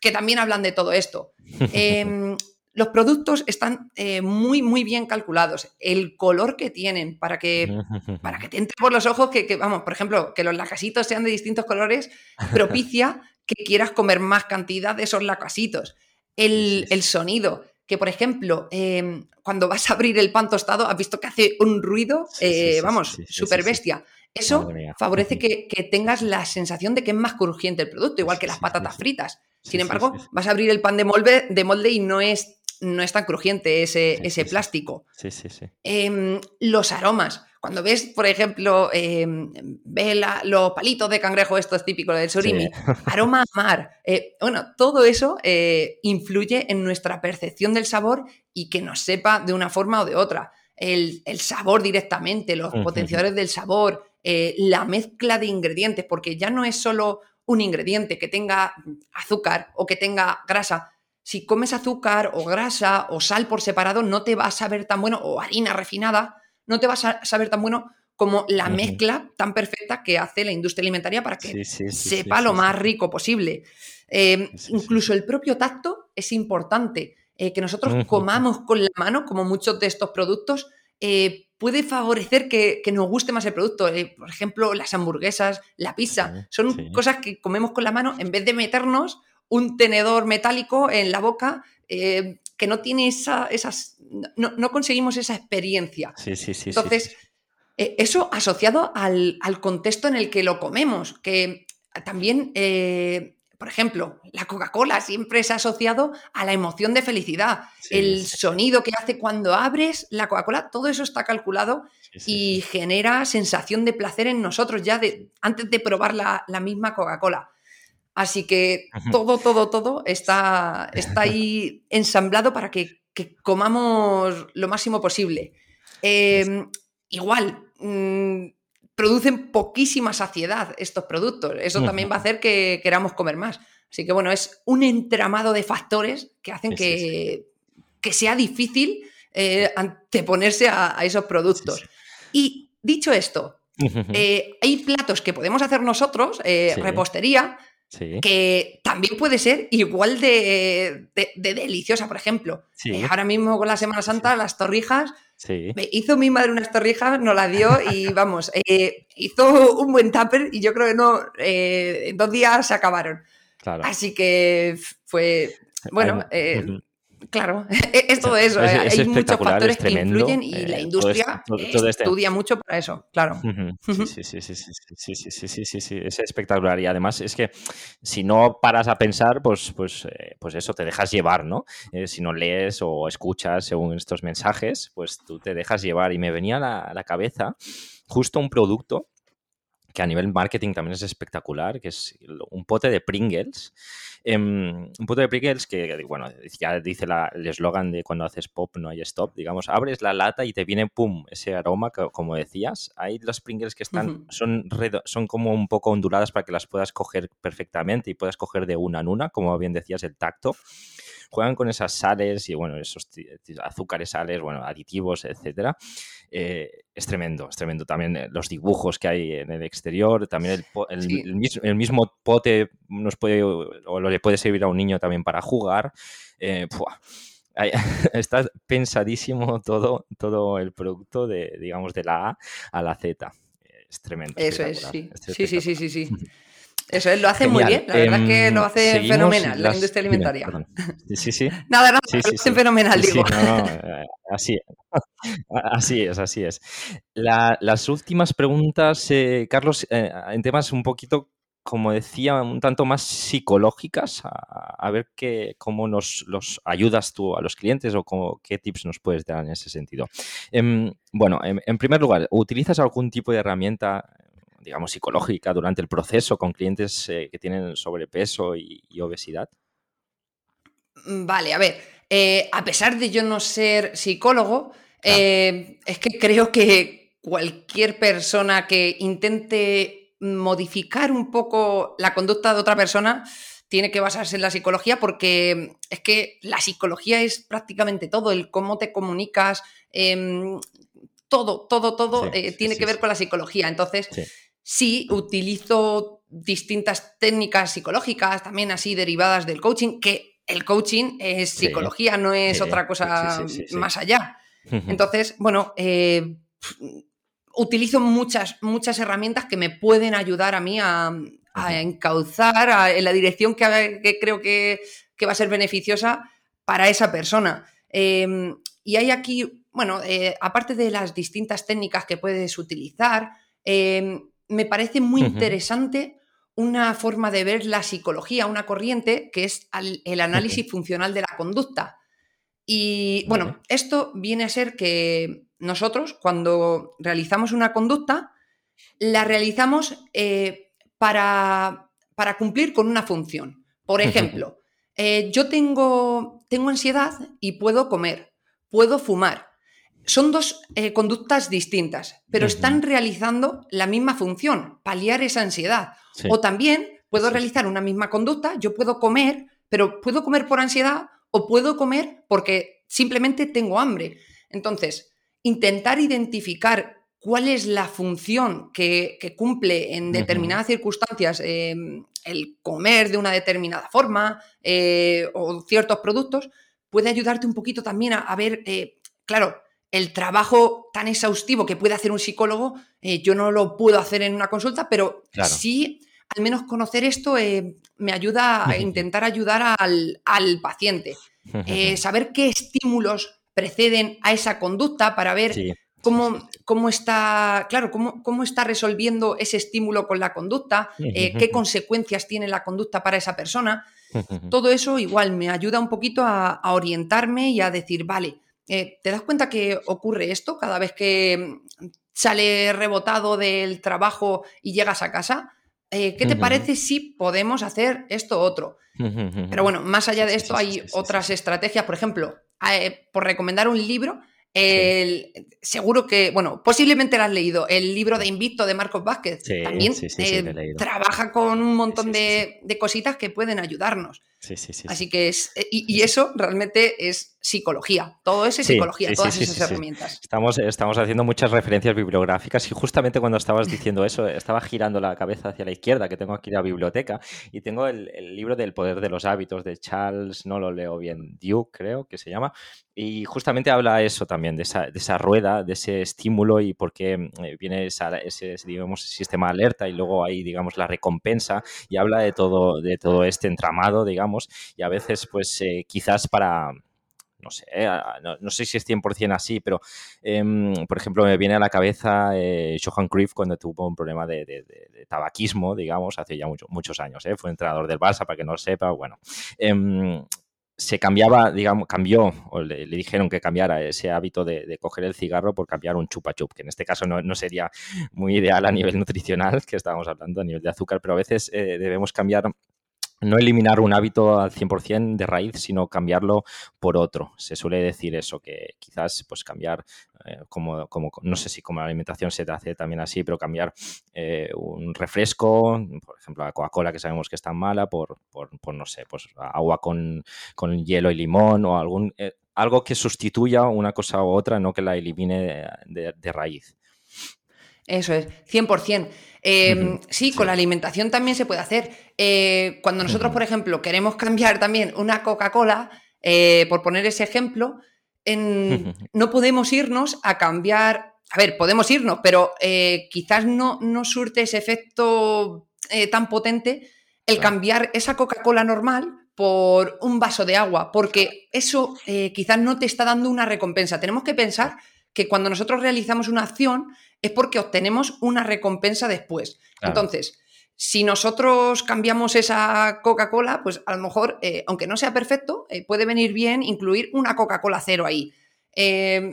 B: que también hablan de todo esto. Em, los productos están eh, muy, muy bien calculados. El color que tienen para que, para que te entre por los ojos, que, vamos, por ejemplo, que los lacasitos sean de distintos colores, propicia que quieras comer más cantidad de esos lacasitos. El, el sonido, que, por ejemplo, em, cuando vas a abrir el pan tostado, has visto que hace un ruido, eh, vamos, súper bestia. Eso favorece que, tengas la sensación de que es más crujiente el producto, igual que las patatas fritas. Sin embargo, vas a abrir el pan de molde, de molde y no es, no es tan crujiente ese, ese plástico.
A: Sí, sí, sí.
B: Em, los aromas. Cuando ves, por ejemplo, em, ves los palitos de cangrejo, esto es típico del surimi, aroma a mar. Eh, bueno, todo eso eh, influye en nuestra percepción del sabor y que nos sepa de una forma o de otra. El, sabor directamente, los potenciadores del sabor, eh, la mezcla de ingredientes, porque ya no es solo un ingrediente que tenga azúcar o que tenga grasa. Si comes azúcar o grasa o sal por separado, no te va a saber tan bueno, o harina refinada, no te vas a saber tan bueno como la mezcla tan perfecta que hace la industria alimentaria para que sepa lo más rico posible. Em, incluso el propio tacto es importante. Eh, que nosotros comamos con la mano, como muchos de estos productos, eh, puede favorecer que, nos guste más el producto. Eh, por ejemplo, las hamburguesas, la pizza, son cosas que comemos con la mano en vez de meternos un tenedor metálico en la boca que no tiene esa, esas, no, conseguimos esa experiencia.
A: Sí, sí, sí.
B: Entonces, eh, eso asociado al, contexto en el que lo comemos, que también, eh, por ejemplo, la Coca-Cola siempre se ha asociado a la emoción de felicidad. el sonido que hace cuando abres la Coca-Cola, todo eso está calculado y genera sensación de placer en nosotros ya de, antes de probar la, la misma Coca-Cola. Así que todo, todo, todo está, está ahí ensamblado para que, comamos lo máximo posible. Em, igual, mm, producen poquísima saciedad estos productos. Eso también va a hacer que queramos comer más. Así que bueno, es un entramado de factores que hacen que, que, sea difícil eh, anteponerse a, esos productos. Y dicho esto, eh, hay platos que podemos hacer nosotros, eh, que también puede ser igual de, deliciosa, por ejemplo. ahora mismo con la Semana Santa, las torrijas me hizo mi madre unas torrijas, nos las dio y vamos, eh, hizo un buen tupper y yo creo que no, eh, en dos días se acabaron. Así que fue, bueno, eh, Claro, es todo eso. hay muchos factores que influyen y la industria estudia mucho para eso, claro.
A: Sí, sí, sí, sí, sí, sí, sí, sí, sí, es espectacular. Y además es que si no paras a pensar, pues, pues, pues eso, te dejas llevar, ¿no? si no lees o escuchas según estos mensajes, pues tú te dejas llevar. Y me venía a la cabeza justo un producto que a nivel marketing también es espectacular, que es un pote de Pringles. Em, un pote de Pringles que, bueno, ya dice el eslogan de cuando haces pop no hay stop, digamos, abres la lata y te viene, pum, ese aroma, como decías. Hay las Pringles que están, son, son como un poco onduladas para que las puedas coger perfectamente y puedas coger de una en una, como bien decías, el tacto juegan con esas sales y bueno, esos azúcares, sales, bueno, aditivos, etcétera. Eh, es tremendo, es tremendo. También eh, los dibujos que hay en el exterior, también el, el, mismo pote nos puede o le puede servir a un niño también para jugar. Eh, está pensadísimo todo, todo el producto de, digamos, de la A a la Z. Es tremendo.
B: Eso es, sí. Sí, sí, sí, sí, sí. Eso él lo hace muy bien, la verdad es que lo em, hace fenomenal la industria alimentaria.
A: sí, sí.
B: nada, nada, lo hace fenomenal, digo.
A: Eh, así, así es, así es. las últimas preguntas, eh, Carlos, eh, en temas un poquito, como decía, un tanto más psicológicas, a, ver qué, cómo nos los ayudas tú a los clientes o qué tips nos puedes dar en ese sentido. Em, bueno, en primer lugar, ¿utilizas algún tipo de herramienta digamos, psicológica durante el proceso con clientes eh, que tienen sobrepeso y, obesidad?
B: Mm, vale, a ver, eh, a pesar de yo no ser psicólogo, eh, es que creo que cualquier persona que intente modificar un poco la conducta de otra persona tiene que basarse en la psicología porque es que la psicología es prácticamente todo, el cómo te comunicas, em, todo, todo, todo tiene que ver con la psicología. Entonces, sí utilizo distintas técnicas psicológicas, también así derivadas del coaching, que el coaching es psicología, no es otra cosa más allá. Entonces, bueno, eh, utilizo muchas, muchas herramientas que me pueden ayudar a mí a, encauzar en la dirección que, creo que, va a ser beneficiosa para esa persona. Em, y hay aquí, bueno, eh, aparte de las distintas técnicas que puedes utilizar, em, me parece muy interesante una forma de ver la psicología, una corriente que es el análisis funcional de la conducta. Y bueno, esto viene a ser que nosotros cuando realizamos una conducta, la realizamos eh, para, para, cumplir con una función. Por ejemplo, eh, yo tengo, tengo ansiedad y puedo comer, puedo fumar, son dos eh, conductas distintas, pero están realizando la misma función, paliar esa ansiedad. O también puedo realizar una misma conducta, yo puedo comer, pero puedo comer por ansiedad o puedo comer porque simplemente tengo hambre. Entonces, intentar identificar cuál es la función que, cumple en determinadas circunstancias em, el comer de una determinada forma eh, o ciertos productos, puede ayudarte un poquito también a, ver, eh, claro, el trabajo tan exhaustivo que puede hacer un psicólogo, eh, yo no lo puedo hacer en una consulta, pero sí, al menos conocer esto eh, me ayuda a intentar ayudar al, paciente. Eh, saber qué estímulos preceden a esa conducta para ver cómo, cómo, está, claro, cómo, cómo, está resolviendo ese estímulo con la conducta, qué consecuencias tiene la conducta para esa persona. Todo eso igual me ayuda un poquito a orientarme y a decir, vale, eh, ¿te das cuenta que ocurre esto cada vez que mm, sale rebotado del trabajo y llegas a casa? eh, ¿qué te parece si podemos hacer esto otro? Pero bueno, más allá de esto hay otras estrategias, por ejemplo, eh, por recomendar un libro, el, Seguro que, bueno, posiblemente lo has leído, el libro de Invicto de Marcos Vázquez. También eh, trabaja con un montón de, de, cositas que pueden ayudarnos. Así que es, eh, y, eso realmente es psicología. Todo eso es psicología, todas esas herramientas.
A: Estamos, estamos haciendo muchas referencias bibliográficas y justamente cuando estabas diciendo eso, estaba girando la cabeza hacia la izquierda, que tengo aquí la biblioteca, y tengo el, libro del poder de los hábitos de Charles, no lo leo bien, Duke, creo que se llama, y justamente habla eso también, de esa, de esa rueda, de ese estímulo y por qué eh, viene ese, digamos, sistema alerta y luego hay, digamos, la recompensa y habla de todo, de todo este entramado, digamos, y a veces, pues eh, quizás para, no sé, eh, no, sé si es 100% así, pero em, por ejemplo me viene a la cabeza eh, Johan Cruyff cuando tuvo un problema de, tabaquismo, digamos, hace ya muchos años, fue entrenador del Barça, para que no lo sepa, bueno. Em, se cambiaba, digamos, cambió, o le, dijeron que cambiara ese hábito de, coger el cigarro por cambiar un chupa chup, que en este caso no, sería muy ideal a nivel nutricional, que estábamos hablando a nivel de azúcar, pero a veces debemos cambiar no eliminar un hábito al 100% de raíz, sino cambiarlo por otro. Se suele decir eso, que quizás pues cambiar, eh, como, como, no sé si como la alimentación se te hace también así, pero cambiar eh, un refresco, por ejemplo la Coca-Cola que sabemos que es tan mala, por, por, no sé, pues agua con, hielo y limón o algún, eh, algo que sustituya una cosa u otra, no que la elimine de raíz.
B: Eso es, 100%. Em, sí, con la alimentación también se puede hacer. Eh, cuando nosotros, por ejemplo, queremos cambiar también una Coca-Cola, eh, por poner ese ejemplo, no podemos irnos a cambiar. A ver, podemos irnos, pero eh, quizás no, no, surte ese efecto tan potente el cambiar esa Coca-Cola normal por un vaso de agua, porque eso quizás no te está dando una recompensa. Tenemos que pensar que cuando nosotros realizamos una acción es porque obtenemos una recompensa después. Entonces, si nosotros cambiamos esa Coca-Cola, pues a lo mejor, eh, aunque no sea perfecto, eh, puede venir bien incluir una Coca-Cola cero ahí. Em,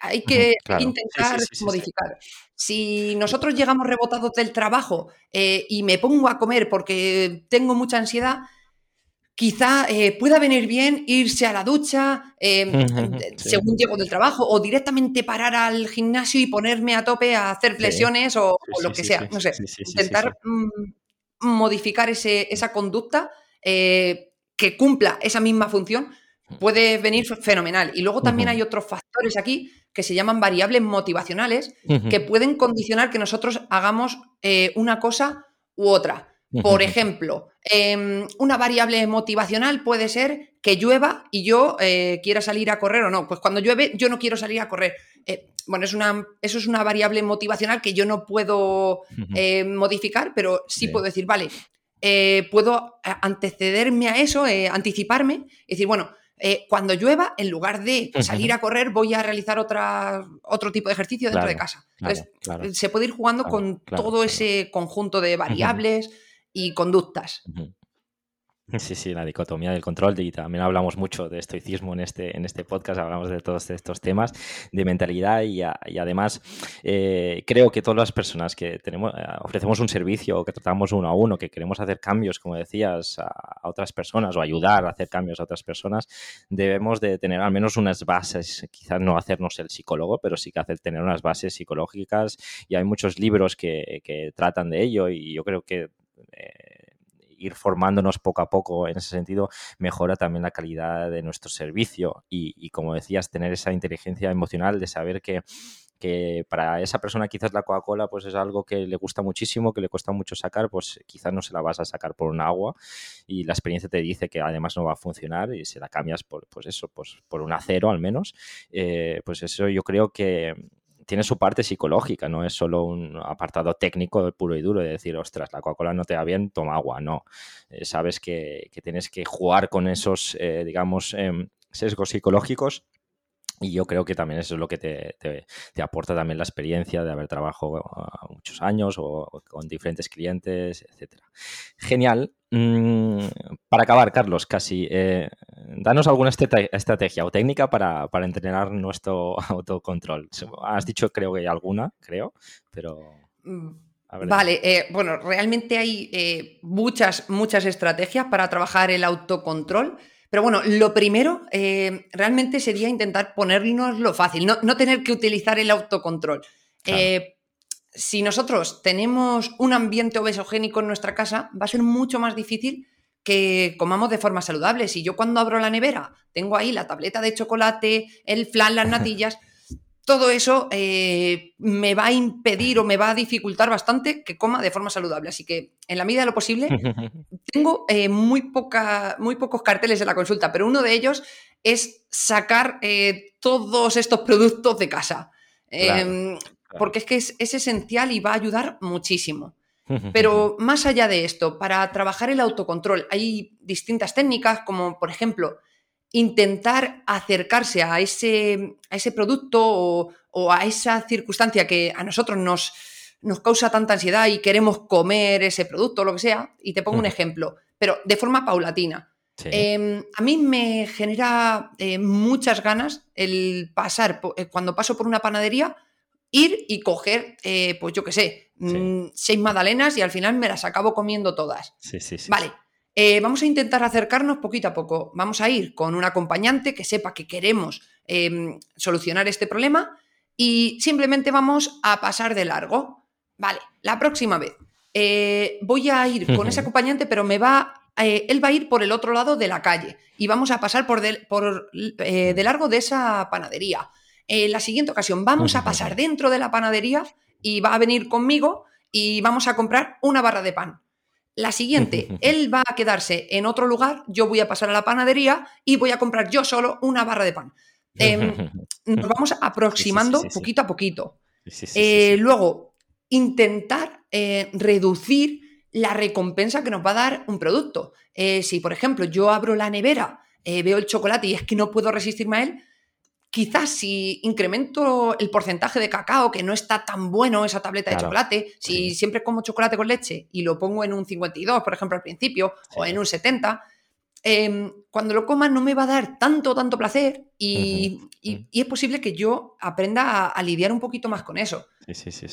B: hay que intentar modificar. Si nosotros llegamos rebotados del trabajo eh, y me pongo a comer porque tengo mucha ansiedad, quizá eh, pueda venir bien irse a la ducha em, según llego del trabajo o directamente parar al gimnasio y ponerme a tope a hacer flexiones o, lo que sea. No sé, intentar mm, modificar esa conducta eh, que cumpla esa misma función puede venir fenomenal. Y luego también hay otros factores aquí que se llaman variables motivacionales que pueden condicionar que nosotros hagamos eh, una cosa u otra. Por ejemplo, em, una variable motivacional puede ser que llueva y yo eh, quiera salir a correr o no. Pues cuando llueve yo no quiero salir a correr. Eh, bueno, es una, eso es una variable motivacional que yo no puedo eh, modificar, pero sí, puedo decir, vale, puedo antecederme a eso, anticiparme y decir, bueno, cuando llueva, en lugar de salir a correr, voy a realizar otra, otro tipo de ejercicio dentro de casa. Entonces, se puede ir jugando con todo ese conjunto de variables y conductas.
A: Sí, sí, la dicotomía del control y también hablamos mucho de estoicismo en este, en este podcast, hablamos de todos estos temas de mentalidad y, además eh, creo que todas las personas que tenemos, eh, ofrecemos un servicio o que tratamos uno a uno, que queremos hacer cambios, como decías, a, otras personas o ayudar a hacer cambios a otras personas, debemos de tener al menos unas bases, quizás no hacernos el psicólogo, pero sí que hacer, tener unas bases psicológicas y hay muchos libros que, que tratan de ello y yo creo que eh, ir formándonos poco a poco en ese sentido mejora también la calidad de nuestro servicio y, como decías, tener esa inteligencia emocional de saber que, que para esa persona quizás la Coca-Cola pues es algo que le gusta muchísimo, que le cuesta mucho sacar, pues quizás no se la vas a sacar por un agua y la experiencia te dice que además no va a funcionar y si la cambias por pues eso, pues por un acero al menos, eh, pues eso yo creo que tiene su parte psicológica, no es solo un apartado técnico puro y duro de decir, ostras, la Coca-Cola no te va bien, toma agua, no. Eh, sabes que, tienes que jugar con esos, eh, digamos, em, sesgos psicológicos y yo creo que también eso es lo que te, aporta también la experiencia de haber trabajado ah, muchos años o, con diferentes clientes, etcétera. Genial. Mm, para acabar, Carlos, casi, eh, danos alguna estrategia o técnica para, entrenar nuestro autocontrol. Has dicho, creo que hay alguna, creo, pero...
B: Mm, Vale, eh, bueno, realmente hay eh, muchas, muchas estrategias para trabajar el autocontrol. Pero bueno, lo primero eh, realmente sería intentar ponernos lo fácil, no, tener que utilizar el autocontrol. si nosotros tenemos un ambiente obesogénico en nuestra casa, va a ser mucho más difícil que comamos de forma saludable. Si yo cuando abro la nevera tengo ahí la tableta de chocolate, el flan, las natillas, todo eso eh, me va a impedir o me va a dificultar bastante que coma de forma saludable. Así que en la medida de lo posible, tengo eh, muy, poca, muy pocos carteles en la consulta, pero uno de ellos es sacar eh, todos estos productos de casa. Em, porque es que es, es esencial y va a ayudar muchísimo. Pero más allá de esto, para trabajar el autocontrol hay distintas técnicas, como por ejemplo intentar acercarse a ese, a ese producto o, a esa circunstancia que a nosotros nos, nos causa tanta ansiedad y queremos comer ese producto o lo que sea. Y te pongo un ejemplo, pero de forma paulatina. Em, a mí me genera eh, muchas ganas el pasar, eh, cuando paso por una panadería, ir y coger, eh, pues yo qué sé, mm, seis magdalenas y al final me las acabo comiendo todas.
A: Sí, sí, sí.
B: Vale, eh, vamos a intentar acercarnos poquito a poco. Vamos a ir con un acompañante que sepa que queremos em, solucionar este problema y simplemente vamos a pasar de largo. Vale, la próxima vez eh, voy a ir con ese acompañante, pero me va, eh, él va a ir por el otro lado de la calle y vamos a pasar por, por de largo de esa panadería. En la siguiente ocasión vamos a pasar dentro de la panadería y va a venir conmigo y vamos a comprar una barra de pan. La siguiente, él va a quedarse en otro lugar, yo voy a pasar a la panadería y voy a comprar yo solo una barra de pan. Em, nos vamos aproximando poquito a poquito. Eh, luego, intentar eh, reducir la recompensa que nos va a dar un producto. Eh, si, por ejemplo, yo abro la nevera, veo el chocolate y es que no puedo resistirme a él, quizás si incremento el porcentaje de cacao, que no está tan bueno esa tableta de chocolate, si siempre como chocolate con leche y lo pongo en un 52, por ejemplo, al principio, o en un 70, em, cuando lo coma no me va a dar tanto, tanto placer y, es posible que yo aprenda a, lidiar un poquito más con eso.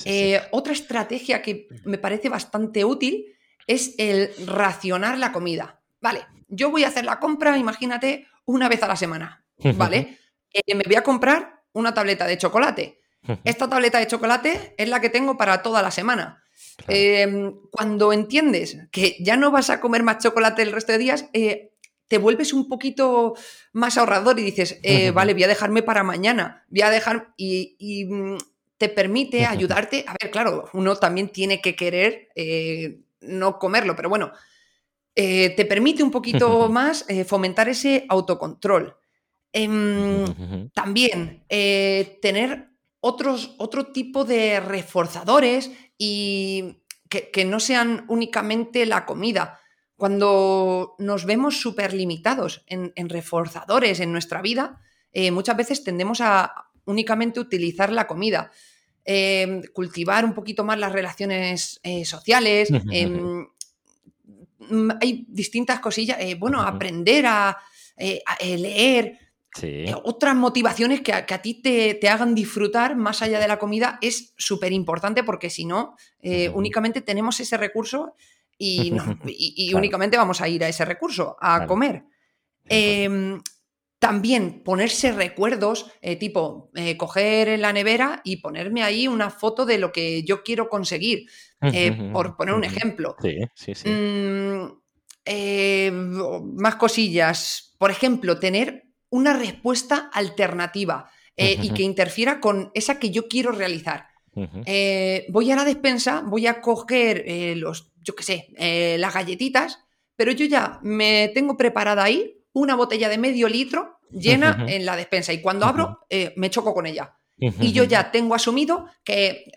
B: Eh, otra estrategia que me parece bastante útil es el racionar la comida. Vale, yo voy a hacer la compra, imagínate, una vez a la semana, ¿vale? Eh, me voy a comprar una tableta de chocolate. Esta tableta de chocolate es la que tengo para toda la semana. Em, cuando entiendes que ya no vas a comer más chocolate el resto de días, eh, te vuelves un poquito más ahorrador y dices, eh, vale, voy a dejarme para mañana, voy a dejar y, mm, te permite ayudarte. A ver, claro, uno también tiene que querer no comerlo, pero bueno, te permite un poquito más fomentar ese autocontrol. Em, también eh, tener otros, otro tipo de reforzadores y que, no sean únicamente la comida. Cuando nos vemos súper limitados en, reforzadores en nuestra vida, eh, muchas veces tendemos a únicamente utilizar la comida. Em, cultivar un poquito más las relaciones eh, sociales. Em, mm, hay distintas cosillas. bueno, aprender a leer, eh, otras motivaciones que a, ti te, hagan disfrutar más allá de la comida es súper importante porque si no, eh, únicamente tenemos ese recurso y, únicamente vamos a ir a ese recurso, a comer. Em, también ponerse recuerdos, eh, tipo coger en la nevera y ponerme ahí una foto de lo que yo quiero conseguir, por poner un ejemplo. Mm, más cosillas. Por ejemplo, tener una respuesta alternativa eh, y que interfiera con esa que yo quiero realizar. Eh, voy a la despensa, voy a coger eh, los, yo qué sé, las galletitas, pero yo ya me tengo preparada ahí una botella de medio litro llena en la despensa y cuando abro me choco con ella. Y yo ya tengo asumido que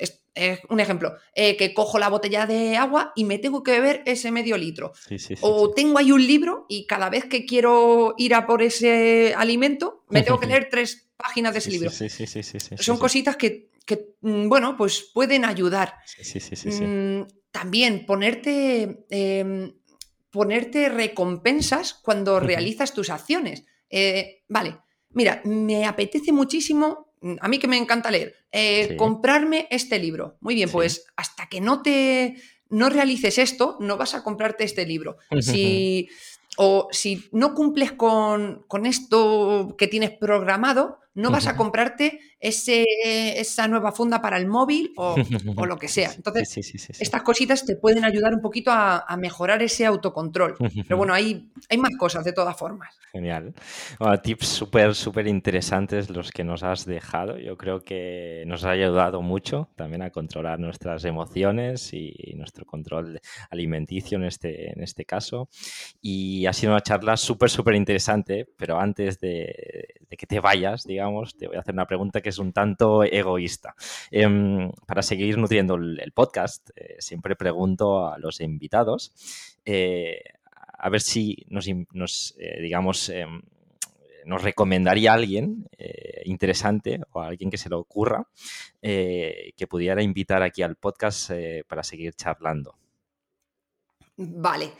B: un ejemplo, eh, que cojo la botella de agua y me tengo que beber ese medio litro. o tengo ahí un libro y cada vez que quiero ir a por ese alimento, me tengo que leer tres páginas de ese libro. Son cositas que, mm, bueno, pues pueden ayudar. Mm, también ponerte, em, ponerte recompensas cuando realizas tus acciones. Eh, vale, mira, me apetece muchísimo a mí que me encanta leer, eh, comprarme este libro. Muy bien, pues hasta que no te no realices esto, no vas a comprarte este libro. Si, o si no cumples con, con esto que tienes programado, no vas a comprarte ese, esa nueva funda para el móvil o, lo que sea. Entonces, estas cositas te pueden ayudar un poquito a, mejorar ese autocontrol. Pero bueno, hay, hay más cosas de todas formas.
A: Genial. tips súper, súper interesantes los que nos has dejado. Yo creo que nos ha ayudado mucho también a controlar nuestras emociones y nuestro control alimenticio en este, en este caso. Y ha sido una charla súper, súper interesante, pero antes de, de que te vayas, digamos, te voy a hacer una pregunta que es un tanto egoísta. Em, para seguir nutriendo el, podcast, eh, siempre pregunto a los invitados eh, a ver si nos, eh, digamos, em, nos recomendaría a alguien interesante o a alguien que se le ocurra que pudiera invitar aquí al podcast para seguir charlando.
B: Vale.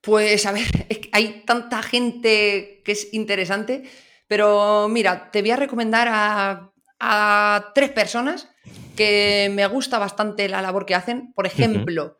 B: Pues a ver, hay tanta gente que es interesante pero mira, te voy a recomendar a, tres personas que me gusta bastante la labor que hacen. Por ejemplo,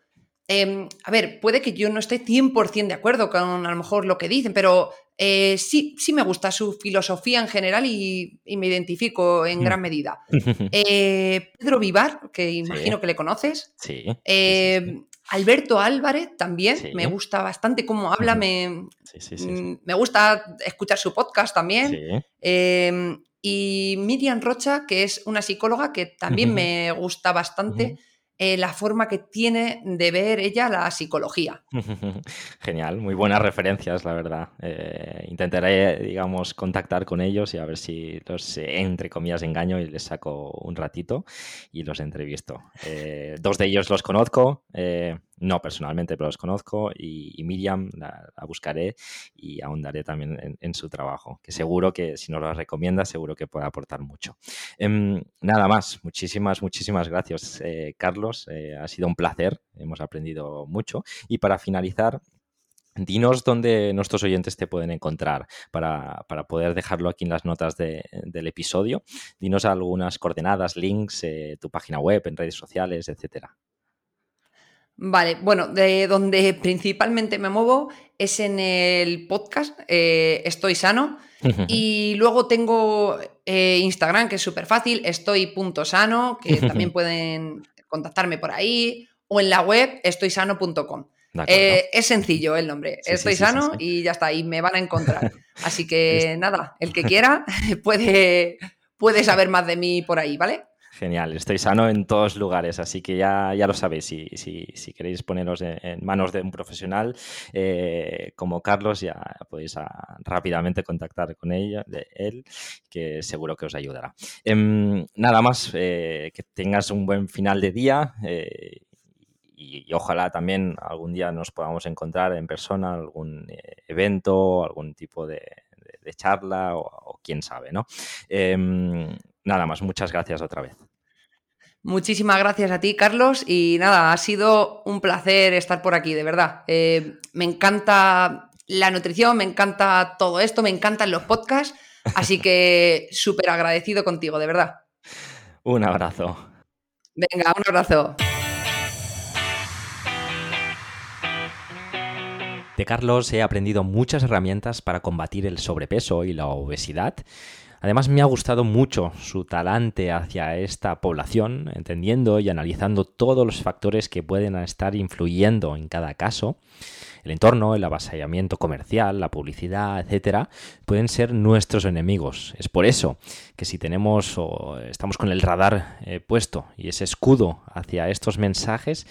B: em, a ver, puede que yo no esté 100% de acuerdo con a lo mejor lo que dicen, pero eh, sí, sí me gusta su filosofía en general y, me identifico en gran medida. Eh, Pedro Vivar, que imagino que le conoces.
A: Sí.
B: Eh, Alberto Álvarez también, me gusta bastante cómo habla, me, mm, me, gusta escuchar su podcast también. Em, y Miriam Rocha, que es una psicóloga que también me gusta bastante. Eh, la forma que tiene de ver ella la psicología.
A: Genial, muy buenas referencias, la verdad. Eh, intentaré, digamos, contactar con ellos y a ver si los, entre comillas, engaño y les saco un ratito y los entrevisto. Eh, dos de ellos los conozco, no personalmente, pero los conozco y, Miriam la, buscaré y ahondaré también en, su trabajo, que seguro que si nos lo recomienda, seguro que puede aportar mucho. Em, nada más, muchísimas, muchísimas gracias, eh, Carlos. Eh, ha sido un placer, hemos aprendido mucho. Y para finalizar, Dinos dónde nuestros oyentes te pueden encontrar para, poder dejarlo aquí en las notas del episodio. Dinos algunas coordenadas, links, eh, tu página web, en redes sociales, etcétera.
B: Vale, bueno, de donde principalmente me muevo es en el podcast eh, Estoy Sano. y luego tengo eh, Instagram, que es súper fácil, estoy.sano, que también pueden contactarme por ahí, o en la web estoysano.com. Eh, es sencillo el nombre, estoy sano y ya está, y me van a encontrar. Así que nada, el que quiera puede, puede saber más de mí por ahí, ¿vale?
A: Genial, estoy sano en todos lugares, así que ya, ya lo sabéis. Si, si, queréis poneros en, manos de un profesional eh, como Carlos, ya podéis ah, rápidamente contactar con ella, de él, que seguro que os ayudará. Em, nada más, eh, que tengas un buen final de día. Eh, y, ojalá también algún día nos podamos encontrar en persona, algún evento, algún tipo de, charla o, o, quién sabe, ¿no? Em, nada más, muchas gracias otra vez.
B: Muchísimas gracias a ti, Carlos. Y nada, ha sido un placer estar por aquí, de verdad. Eh, me encanta la nutrición, me encanta todo esto, me encantan los podcasts. Así que súper agradecido contigo, de verdad.
A: Un abrazo.
B: Venga, un abrazo.
A: De Carlos he aprendido muchas herramientas para combatir el sobrepeso y la obesidad Además me ha gustado mucho su talante hacia esta población, entendiendo y analizando todos los factores que pueden estar influyendo en cada caso. El entorno, el avasallamiento comercial, la publicidad, etcétera, pueden ser nuestros enemigos. Es por eso que si tenemos o estamos con el radar eh, puesto y ese escudo hacia estos mensajes,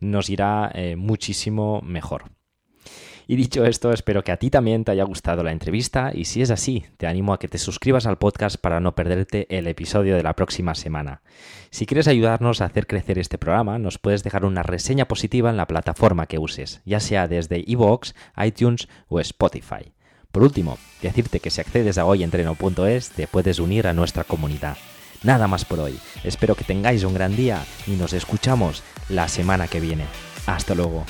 A: nos irá eh, muchísimo mejor. Y dicho esto, espero que a ti también te haya gustado la entrevista y si es así, te animo a que te suscribas al podcast para no perderte el episodio de la próxima semana. Si quieres ayudarnos a hacer crecer este programa, nos puedes dejar una reseña positiva en la plataforma que uses, ya sea desde iVoox, iTunes o Spotify. Por último, decirte que si accedes a hoyentreno.es te puedes unir a nuestra comunidad. Nada más por hoy. Espero que tengáis un gran día y nos escuchamos la semana que viene. Hasta luego.